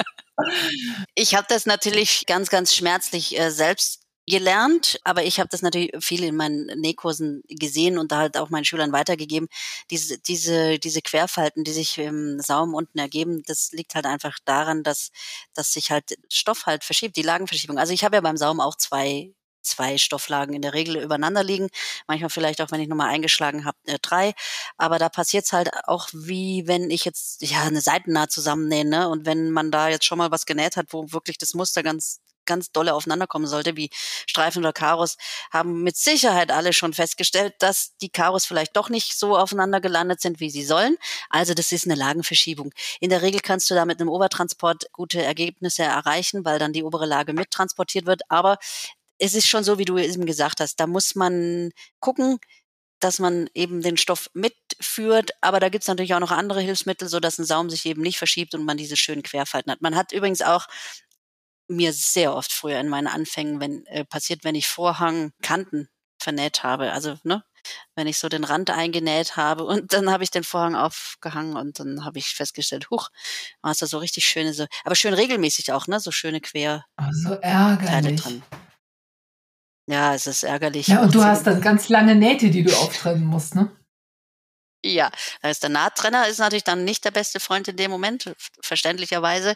Ich habe das natürlich ganz, ganz schmerzlich äh, selbst gelernt, aber ich habe das natürlich viel in meinen Nähkursen gesehen und da halt auch meinen Schülern weitergegeben. Diese, diese, diese Querfalten, die sich im Saum unten ergeben, das liegt halt einfach daran, dass, dass sich halt Stoff halt verschiebt, die Lagenverschiebung. Also ich habe ja beim Saum auch zwei zwei Stofflagen in der Regel übereinander liegen. Manchmal vielleicht auch, wenn ich nochmal eingeschlagen habe, äh, drei. Aber da passiert's halt auch wie wenn ich jetzt ja eine Seitennaht zusammennähe. Ne? Und wenn man da jetzt schon mal was genäht hat, wo wirklich das Muster ganz ganz dolle aufeinander kommen sollte, wie Streifen oder Karos, haben mit Sicherheit alle schon festgestellt, dass die Karos vielleicht doch nicht so aufeinander gelandet sind, wie sie sollen. Also das ist eine Lagenverschiebung. In der Regel kannst du da mit einem Obertransport gute Ergebnisse erreichen, weil dann die obere Lage mittransportiert wird. Aber es ist schon so, wie du eben gesagt hast, da muss man gucken, dass man eben den Stoff mitführt, aber da gibt's natürlich auch noch andere Hilfsmittel, so dass ein Saum sich eben nicht verschiebt und man diese schönen Querfalten hat. Man hat übrigens auch mir sehr oft früher in meinen Anfängen wenn, äh, passiert, wenn ich Vorhangkanten vernäht habe. Also, ne, wenn ich so den Rand eingenäht habe und dann habe ich den Vorhang aufgehangen und dann habe ich festgestellt, huch, hast du so richtig schöne, so, aber schön regelmäßig auch, ne, so schöne Querteile Oh, so ärgerlich. drin. Ja, es ist ärgerlich. Ja, und du hast dann ganz lange Nähte, die du auftrennen musst, ne? Ja, ist der Nahttrenner ist natürlich dann nicht der beste Freund in dem Moment, verständlicherweise.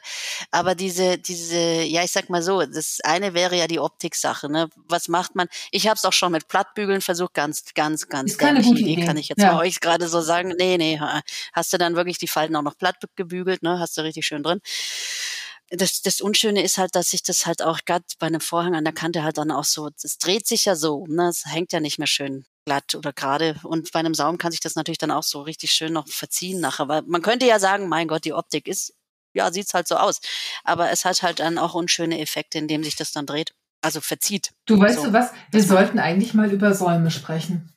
Aber diese, diese, ja, ich sag mal so, das eine wäre ja die Optiksache, ne? Was macht man? Ich habe es auch schon mit Plattbügeln versucht, ganz, ganz, ganz Ist keine gute Idee. Kann ich jetzt Ja. mal euch gerade so sagen? Nee, nee, ha. hast du dann wirklich die Falten auch noch platt gebügelt, ne? Hast du richtig schön drin. Das, das Unschöne ist halt, dass sich das halt auch gerade bei einem Vorhang an der Kante halt dann auch so, das dreht sich ja so, ne? Es hängt ja nicht mehr schön glatt oder gerade. Und bei einem Saum kann sich das natürlich dann auch so richtig schön noch verziehen nachher. Weil man könnte ja sagen, mein Gott, die Optik ist, ja, sieht's halt so aus. Aber es hat halt dann auch unschöne Effekte, indem sich das dann dreht. Also verzieht. Du weißt So. du was? Wir sollten eigentlich mal über Säume sprechen.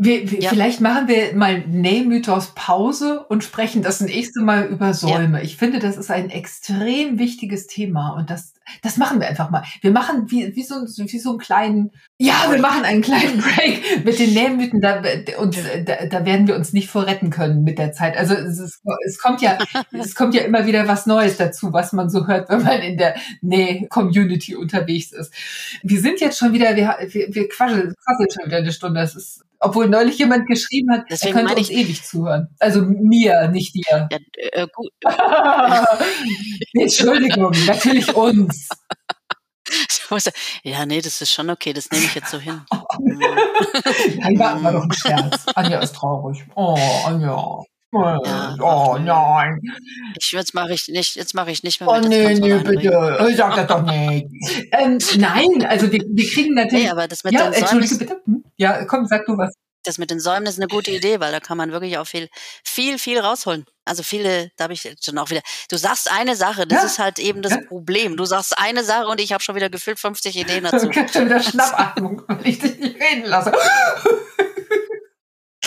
Wir, wir, ja. Vielleicht machen wir mal Nähmythos Pause und sprechen das nächste Mal über Säume. Ja. Ich finde, das ist ein extrem wichtiges Thema und das, das machen wir einfach mal. Wir machen wie, wie, so, wie so einen kleinen, ja, wir machen einen kleinen Break mit den Nähmythen da, und da, da werden wir uns nicht vorretten können mit der Zeit. Also es, ist, es kommt ja, es kommt ja immer wieder was Neues dazu, was man so hört, wenn man in der Näh-Community unterwegs ist. Wir sind jetzt schon wieder, wir, wir, wir quasseln, quasseln schon wieder eine Stunde. Das ist obwohl neulich jemand geschrieben hat, Deswegen er könnte uns ewig zuhören. Also mir, nicht dir. Ja, äh, gut. nee, Entschuldigung, natürlich uns. Ja, nee, das ist schon okay, das nehme ich jetzt so hin. Nein, war immer doch ein Scherz. Anja ist traurig. Oh, Anja. Ja, oh nein. Ich, jetzt mache ich nicht, jetzt mache ich nicht mehr. Oh nee, nee, bitte. Sag das doch nicht. ähm, nein, also wir, wir kriegen natürlich. Nee, aber das mit ja, den Entschuldige bitte. Hm? Ja, komm, sag du was. Das mit den Säumen ist eine gute Idee, weil da kann man wirklich auch viel, viel, viel rausholen. Also viele, da habe ich schon auch wieder. Du sagst eine Sache, das ja. ist halt eben das ja. Problem. Du sagst eine Sache und ich habe schon wieder gefühlt 50 Ideen dazu. Du schon wieder Schnappatmung, weil ich dich nicht reden lasse.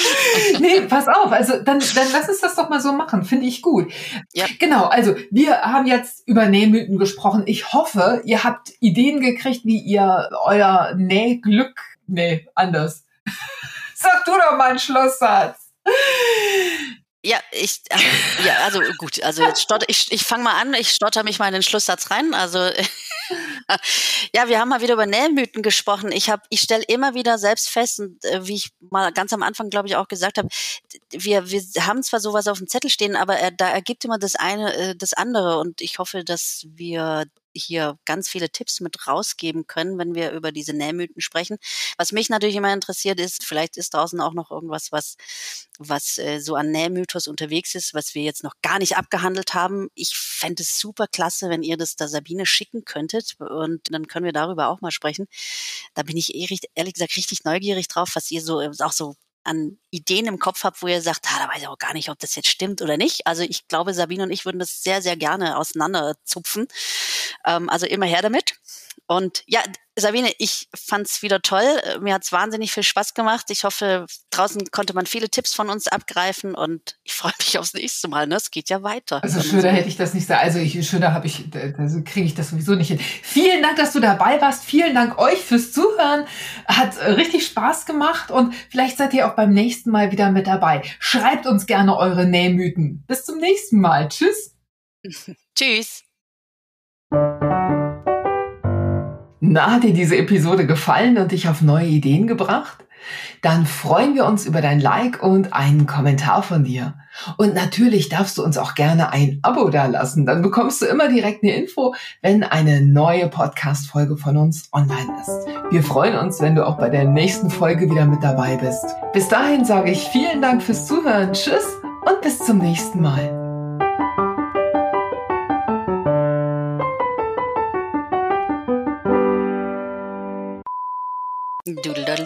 nee, pass auf, also dann, dann lass uns das doch mal so machen, finde ich gut. Ja. Genau, also wir haben jetzt über Nähmythen gesprochen. Ich hoffe, ihr habt Ideen gekriegt, wie ihr euer Nähglück, nee, anders. Sag du doch mal einen Schlusssatz. Ja, ich, ja, also gut, also jetzt stotter, ich, ich fange mal an, ich stotter mich mal in den Schlusssatz rein. Also ja, wir haben mal wieder über Nähmythen gesprochen. Ich habe, ich stelle immer wieder selbst fest, und äh, wie ich mal ganz am Anfang, glaube ich, auch gesagt habe, wir, wir haben zwar sowas auf dem Zettel stehen, aber er, da ergibt immer das eine äh, das andere. Und ich hoffe, dass wir hier ganz viele Tipps mit rausgeben können, wenn wir über diese Nähmythen sprechen. Was mich natürlich immer interessiert ist, vielleicht ist draußen auch noch irgendwas, was, was äh, so an Nähmythos unterwegs ist, was wir jetzt noch gar nicht abgehandelt haben. Ich fände es super klasse, wenn ihr das da Sabine schicken könntet und dann können wir darüber auch mal sprechen. Da bin ich ehrlich, ehrlich gesagt richtig neugierig drauf, was ihr so auch so an Ideen im Kopf habt, wo ihr sagt, ah, da weiß ich auch gar nicht, ob das jetzt stimmt oder nicht. Also ich glaube, Sabine und ich würden das sehr, sehr gerne auseinanderzupfen. Ähm, also immer her damit. Und ja, Sabine, ich fand's wieder toll. Mir hat's wahnsinnig viel Spaß gemacht. Ich hoffe, draußen konnte man viele Tipps von uns abgreifen und ich freue mich aufs nächste Mal. Ne? Es geht ja weiter. Also schöner hätte ich das nicht sagen. Also ich, schöner habe ich, also kriege ich das sowieso nicht hin. Vielen Dank, dass du dabei warst. Vielen Dank euch fürs Zuhören. Hat richtig Spaß gemacht und vielleicht seid ihr auch beim nächsten Mal wieder mit dabei. Schreibt uns gerne eure Nähmythen. Bis zum nächsten Mal. Tschüss. Tschüss. Na, hat dir diese Episode gefallen und dich auf neue Ideen gebracht? Dann freuen wir uns über dein Like und einen Kommentar von dir. Und natürlich darfst du uns auch gerne ein Abo dalassen. Dann bekommst du immer direkt eine Info, wenn eine neue Podcast-Folge von uns online ist. Wir freuen uns, wenn du auch bei der nächsten Folge wieder mit dabei bist. Bis dahin sage ich vielen Dank fürs Zuhören. Tschüss und bis zum nächsten Mal. Doodle